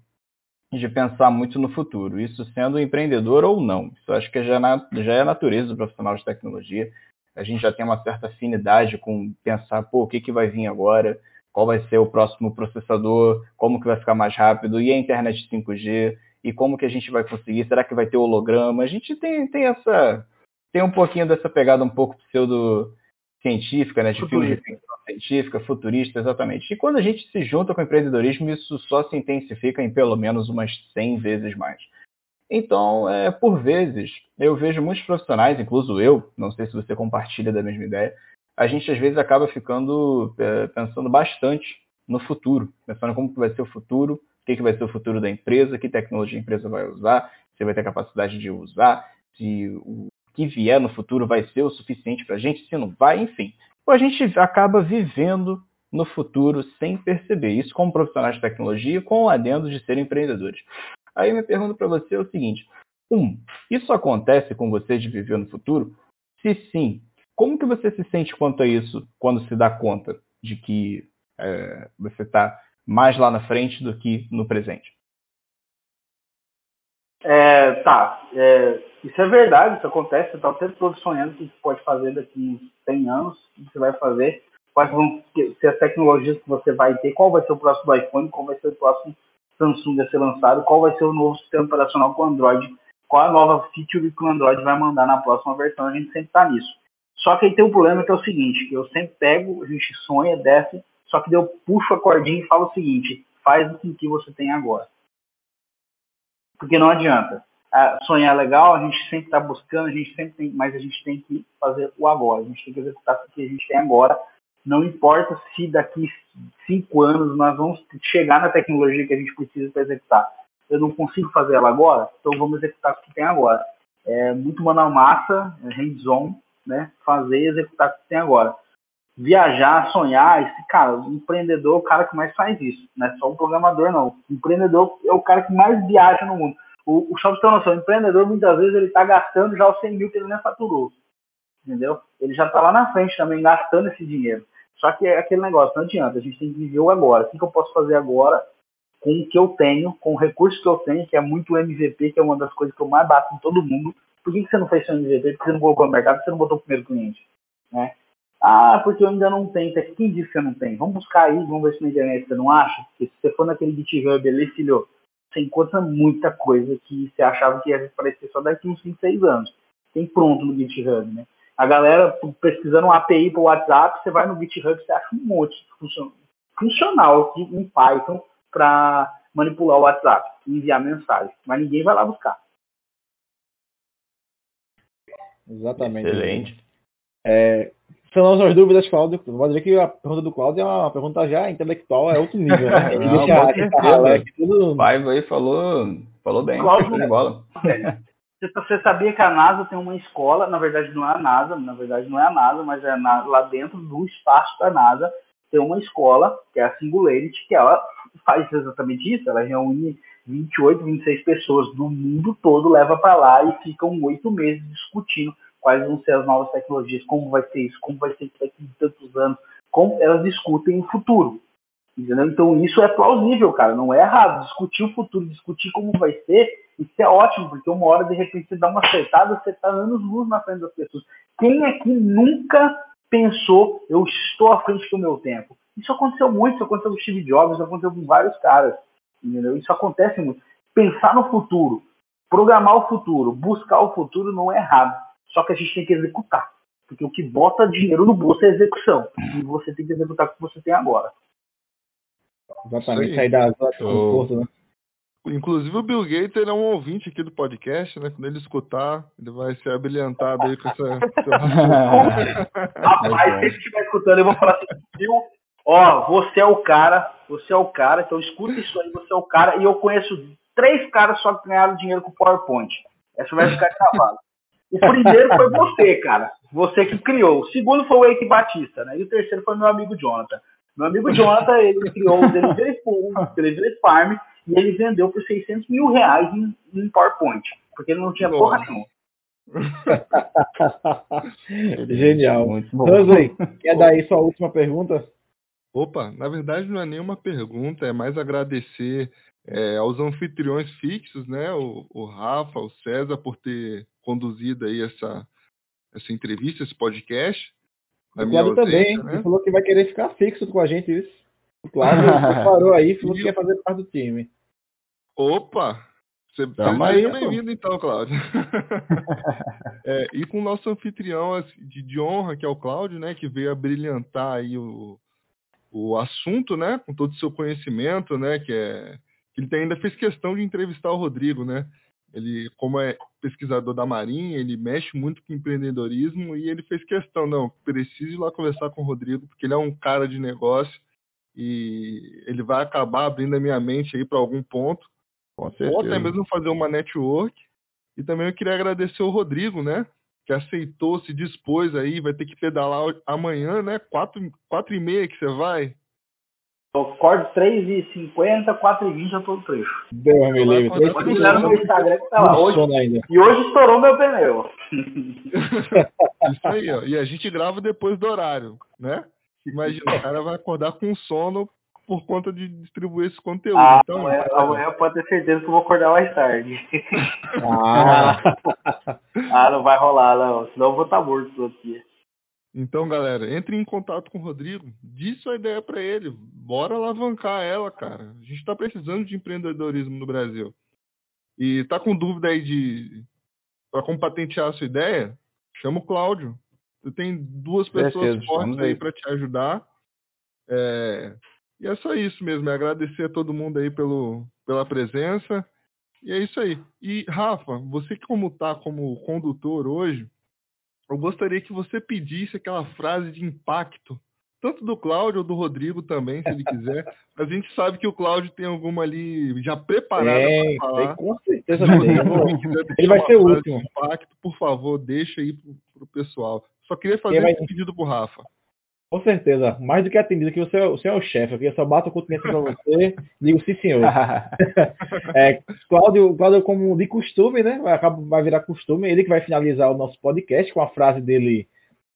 Speaker 3: de pensar muito no futuro, isso sendo empreendedor ou não. Isso acho que já, é já é natureza do profissional de tecnologia. A gente já tem uma certa afinidade com pensar, pô, o que, que vai vir agora, qual vai ser o próximo processador, como que vai ficar mais rápido, e a internet 5G, e como que a gente vai conseguir, será que vai ter holograma? A gente tem, tem essa tem um pouquinho dessa pegada um pouco pseudo científica, né, de filmes de ficção científica, futurista, exatamente. E quando a gente se junta com o empreendedorismo, isso só se intensifica em pelo menos umas 100 vezes mais. Então, é, por vezes, eu vejo muitos profissionais, incluso eu, não sei se você compartilha da mesma ideia, a gente às vezes acaba ficando é, pensando bastante no futuro, pensando como vai ser o futuro, o que, que vai ser o futuro da empresa, que tecnologia a empresa vai usar, se vai ter capacidade de usar, se o que vier no futuro vai ser o suficiente para a gente, se não vai, enfim. Ou a gente acaba vivendo no futuro sem perceber. Isso como profissionais de tecnologia, com o adendo de serem empreendedores. Aí minha pergunta para você é o seguinte: um, isso acontece com você de viver no futuro? Se sim, como que você se sente quanto a isso quando se dá conta de que é, você está mais lá na frente do que no presente?
Speaker 4: É, tá, é, isso é verdade, isso acontece, você está sempre todo sonhando o que você pode fazer daqui uns 100 anos, o que você vai fazer, quais vão ser as tecnologias que você vai ter, qual vai ser o próximo iPhone, qual vai ser o próximo Samsung a ser lançado, qual vai ser o novo sistema operacional com o Android, qual a nova feature que o Android vai mandar na próxima versão, a gente sempre está nisso. Só que aí tem um problema que é o seguinte, que eu sempre pego, a gente sonha, desce, só que eu puxo a cordinha e falo o seguinte, faz o que você tem agora. Porque não adianta. Ah, sonhar é legal, a gente sempre está buscando, a gente sempre tem, mas a gente tem que fazer o agora, a gente tem que executar o que a gente tem agora. Não importa se daqui cinco anos nós vamos chegar na tecnologia que a gente precisa para executar. Eu não consigo fazer ela agora, então vamos executar o que tem agora. É muito manual massa, é hands-on, né? Fazer e executar o que tem agora. Viajar, sonhar, esse cara, o empreendedor é o cara que mais faz isso, não é só o programador, não. O empreendedor é o cara que mais viaja no mundo. O, o só pra noção, o empreendedor muitas vezes ele está gastando já os 100 mil que ele nem faturou. Entendeu? Ele já está lá na frente também gastando esse dinheiro. Só que é aquele negócio, não adianta, a gente tem que viver o agora. O que eu posso fazer agora com o que eu tenho, com o recurso que eu tenho, que é muito MVP, que é uma das coisas que eu mais bato em todo mundo. Por que, você não fez seu MVP? Por que você não colocou no mercado? Você não botou o primeiro cliente? Né? Ah, porque eu ainda não tenho. Quem disse que você não tem? Vamos buscar aí, vamos ver se na internet você não acha. Porque se você for naquele GitHub ali, filho, você encontra muita coisa que você achava que ia aparecer só daqui uns 5, 6 anos. Tem pronto no GitHub, né? A galera pesquisando um API para o WhatsApp, você vai no GitHub você acha um monte funcional em Python para manipular o WhatsApp, enviar mensagem. Mas ninguém vai lá buscar.
Speaker 1: Exatamente.
Speaker 3: Excelente.
Speaker 1: É, são as dúvidas, Cláudio. Vou dizer que a pergunta do Cláudio é uma pergunta já intelectual, é outro nível, né?
Speaker 3: Ele Não, deixa a tudo... Paiva aí falou, falou bem. Cláudio, bola.
Speaker 4: Você sabia que a NASA tem uma escola, na verdade não é a NASA, na verdade não é a NASA, mas é na, lá dentro do espaço da NASA, tem uma escola, que é a Singularity, que ela faz exatamente isso, ela reúne 28, 26 pessoas do mundo todo, leva para lá e ficam oito meses discutindo quais vão ser as novas tecnologias, como vai ser isso, como vai ser daqui de tantos anos, como elas discutem o futuro. Entendeu? Então isso é plausível, cara, não é errado. Discutir o futuro, discutir como vai ser, isso é ótimo, porque uma hora de repente você dá uma acertada, você está anos luz na frente das pessoas. Quem aqui nunca pensou, eu estou à frente do meu tempo? Isso aconteceu muito, isso aconteceu com Steve Jobs, isso aconteceu com vários caras. Entendeu? Isso acontece muito. Pensar no futuro, programar o futuro, buscar o futuro não é errado. Só que a gente tem que executar. Porque o que bota dinheiro no bolso é execução. E você tem que executar o que você tem agora.
Speaker 1: Exatamente, sair da zona de conforto, né?
Speaker 5: Inclusive o Bill Gates ele é um ouvinte aqui do podcast, né? Quando ele escutar, ele vai ser abrilhantado aí com essa.
Speaker 4: Rapaz, se ele estiver escutando, eu vou falar assim, Bill, ó, você é o cara, você é o cara, então escuta isso aí, você é o cara, e eu conheço três caras só que ganharam dinheiro com PowerPoint. Essa vai ficar gravada. O primeiro foi você, cara. Você que criou. O segundo foi o Eike Batista, né? E o terceiro foi meu amigo Jonathan. Meu amigo Jonathan, ele criou o Delivery, Delivery Farm e ele vendeu por 600 mil reais em, em PowerPoint, porque ele não tinha Nossa. porra nenhuma.
Speaker 1: Genial. Rosley, quer dar aí sua última pergunta?
Speaker 5: Opa, na verdade não é nenhuma pergunta, é mais agradecer é, aos anfitriões fixos, né? O, o, Rafa, o César, por ter conduzido aí essa, essa entrevista, esse podcast.
Speaker 1: O Cláudio também, né? ele falou que vai querer ficar fixo com a gente isso. O Cláudio parou aí, falou que ia fazer parte do time.
Speaker 5: Opa! Você seja bem-vindo então, Cláudio. é, e com o nosso anfitrião assim, de, de, honra, que é o Cláudio, né, que veio a brilhantar aí o, o assunto, né, com todo o seu conhecimento, né, que é que ele ainda fez questão de entrevistar o Rodrigo, né? Ele, como é pesquisador da Marinha, ele mexe muito com empreendedorismo e ele fez questão, não, preciso ir lá conversar com o Rodrigo, porque ele é um cara de negócio e ele vai acabar abrindo a minha mente aí para algum ponto ou até mesmo fazer uma network. E também eu queria agradecer o Rodrigo, né? Que aceitou, se dispôs aí, vai ter que pedalar amanhã, né? Quatro, quatro e meia que você vai.
Speaker 4: Eu acordo 3h50, 4h20 eu tô no trecho.
Speaker 1: Deus me livre.
Speaker 4: no meu Instagram que tá lá. Hoje, e hoje estourou meu pneu.
Speaker 5: Isso aí, ó. E a gente grava depois do horário, né? Imagina, o cara vai acordar com sono por conta de distribuir esse conteúdo.
Speaker 4: Ah, então, amanhã, é, amanhã pode ter certeza que eu vou acordar mais tarde. Ah, ah não vai rolar, não. Senão eu vou estar morto todo dia.
Speaker 5: Então, galera, entre em contato com o Rodrigo, diz sua ideia para ele. Bora alavancar ela, cara. A gente está precisando de empreendedorismo no Brasil. E tá com dúvida aí de para como patentear a sua ideia? Chama o Cláudio. Tu tem duas pessoas fortes aí para te ajudar. É, e é só isso mesmo, é agradecer a todo mundo aí pelo, pela presença. E é isso aí. E, Rafa, você como tá como condutor hoje, eu gostaria que você pedisse aquela frase de impacto, tanto do Cláudio ou do Rodrigo também, se ele quiser. a gente sabe que o Cláudio tem alguma ali já preparada
Speaker 1: para falar. com certeza ele vai ser o último.
Speaker 5: Impacto, por favor, deixa aí pro, pro pessoal. Só queria fazer vai... um pedido pro Rafa.
Speaker 1: Com certeza, mais do que atendido, que você, é, você é o chefe, aqui eu só bato o continente para você, digo sim senhor. é, Cláudio, Cláudio, como de costume, né? Vai, vai virar costume, ele que vai finalizar o nosso podcast com a frase dele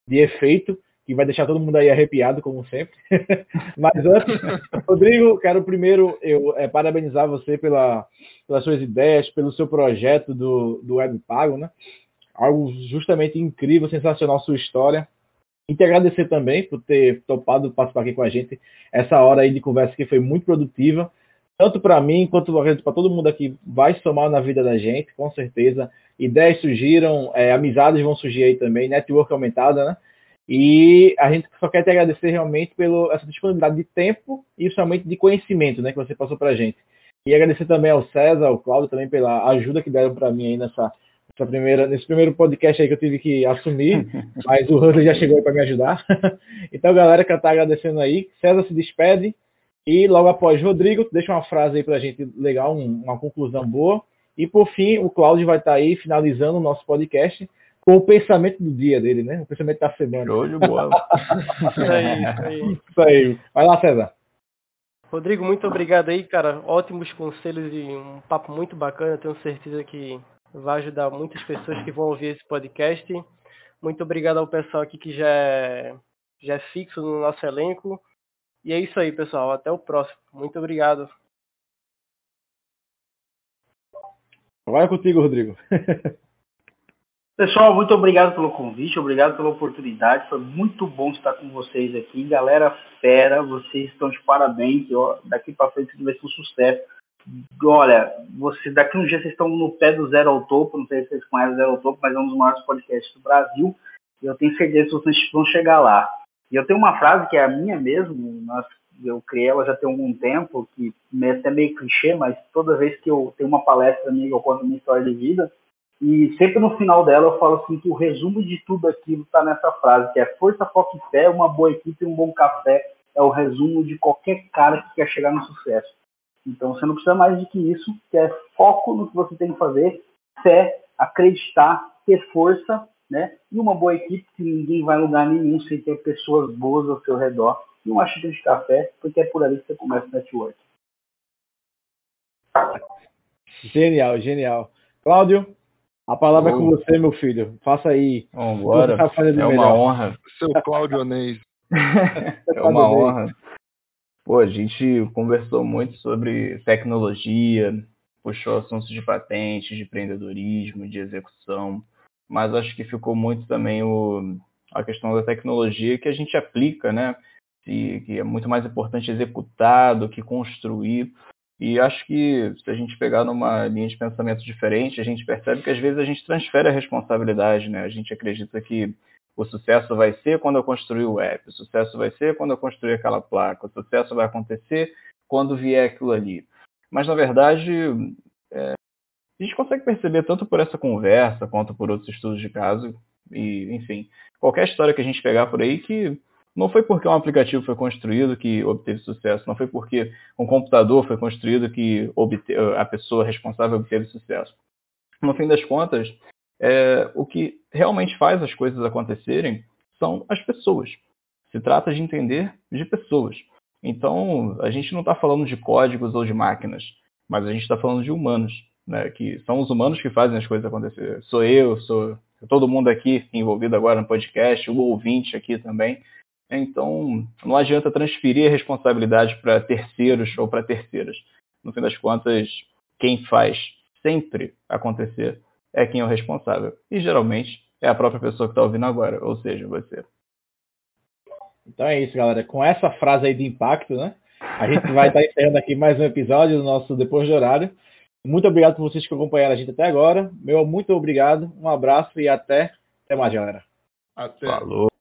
Speaker 1: de efeito, que vai deixar todo mundo aí arrepiado, como sempre. Mas antes, Rodrigo, quero primeiro eu é, parabenizar você pela, pelas suas ideias, pelo seu projeto do, do Web Pago, né? Algo justamente incrível, sensacional sua história. E te agradecer também por ter topado participar aqui com a gente essa hora aí de conversa que foi muito produtiva, tanto para mim quanto para todo mundo aqui vai somar na vida da gente, com certeza. Ideias surgiram, é, amizades vão surgir aí também, network aumentada, né? E a gente só quer te agradecer realmente pela essa disponibilidade de tempo e somente de conhecimento, né, que você passou para a gente. E agradecer também ao César, ao Cláudio também pela ajuda que deram para mim aí nessa essa primeira, nesse primeiro podcast aí que eu tive que assumir, mas o Hustley já chegou aí para me ajudar. então, galera, que tá agradecendo aí. César se despede e logo após Rodrigo, deixa uma frase aí para a gente legal, um, uma conclusão boa. E por fim, o Cláudio vai estar tá aí finalizando o nosso podcast com o pensamento do dia dele, né? O pensamento da semana.
Speaker 3: Show de bola.
Speaker 2: isso aí, isso aí.
Speaker 1: Isso aí. Vai lá, César.
Speaker 2: Rodrigo, muito obrigado aí, cara. Ótimos conselhos e um papo muito bacana. Tenho certeza que vai ajudar muitas pessoas que vão ouvir esse podcast. Muito obrigado ao pessoal aqui que já é, já é fixo no nosso elenco. E é isso aí, pessoal. Até o próximo. Muito obrigado.
Speaker 1: Vai contigo, Rodrigo.
Speaker 4: Pessoal, muito obrigado pelo convite, obrigado pela oportunidade. Foi muito bom estar com vocês aqui. Galera fera, vocês estão de parabéns. Daqui para frente vai ser um sucesso olha, você, daqui um dia vocês estão no pé do Zero ao Topo, não sei se vocês conhecem o Zero ao Topo, mas é um dos maiores podcasts do Brasil, e eu tenho certeza que vocês vão chegar lá. E eu tenho uma frase que é a minha mesmo, nós, eu criei ela já tem algum tempo, que é até meio clichê, mas toda vez que eu tenho uma palestra minha, eu conto minha história de vida, e sempre no final dela eu falo assim que o resumo de tudo aquilo está nessa frase, que é força, foco e fé, uma boa equipe e um bom café é o resumo de qualquer cara que quer chegar no sucesso. Então você não precisa mais de que isso, que é foco no que você tem que fazer, fé, acreditar, ter força, né? E uma boa equipe que ninguém vai lugar nenhum sem ter pessoas boas ao seu redor. E uma xícara de café, porque é por ali que você começa o network.
Speaker 1: Genial, genial. Cláudio, a palavra oh. é com você, meu filho. Faça aí.
Speaker 3: Vambora. Tá é uma melhor. honra.
Speaker 5: Seu Cláudio Onês.
Speaker 3: é uma honra. Pô, a gente conversou muito sobre tecnologia, puxou assuntos de patentes, de empreendedorismo, de execução, mas acho que ficou muito também o, a questão da tecnologia que a gente aplica, né? E, que é muito mais importante executar do que construir. E acho que se a gente pegar numa linha de pensamento diferente, a gente percebe que às vezes a gente transfere a responsabilidade, né? A gente acredita que o sucesso vai ser quando eu construir o app, o sucesso vai ser quando eu construir aquela placa, o sucesso vai acontecer quando vier aquilo ali. Mas, na verdade, é, a gente consegue perceber tanto por essa conversa quanto por outros estudos de caso, e, enfim, qualquer história que a gente pegar por aí que não foi porque um aplicativo foi construído que obteve sucesso, não foi porque um computador foi construído que obte, a pessoa responsável obteve sucesso. No fim das contas, é, o que realmente faz as coisas acontecerem são as pessoas. Se trata de entender de pessoas. Então, a gente não está falando de códigos ou de máquinas, mas a gente está falando de humanos, né? que são os humanos que fazem as coisas acontecer. Sou eu, sou todo mundo aqui envolvido agora no podcast, o ouvinte aqui também. Então, não adianta transferir a responsabilidade para terceiros ou para terceiras. No fim das contas, quem faz sempre acontecer é quem é o responsável. E geralmente é a própria pessoa que está ouvindo agora, ou seja, você.
Speaker 1: Então é isso, galera. Com essa frase aí de impacto, né? A gente vai estar tá encerrando aqui mais um episódio do nosso Depois de Horário. Muito obrigado por vocês que acompanharam a gente até agora. Meu muito obrigado, um abraço e até, até mais, galera.
Speaker 5: Até. Falou.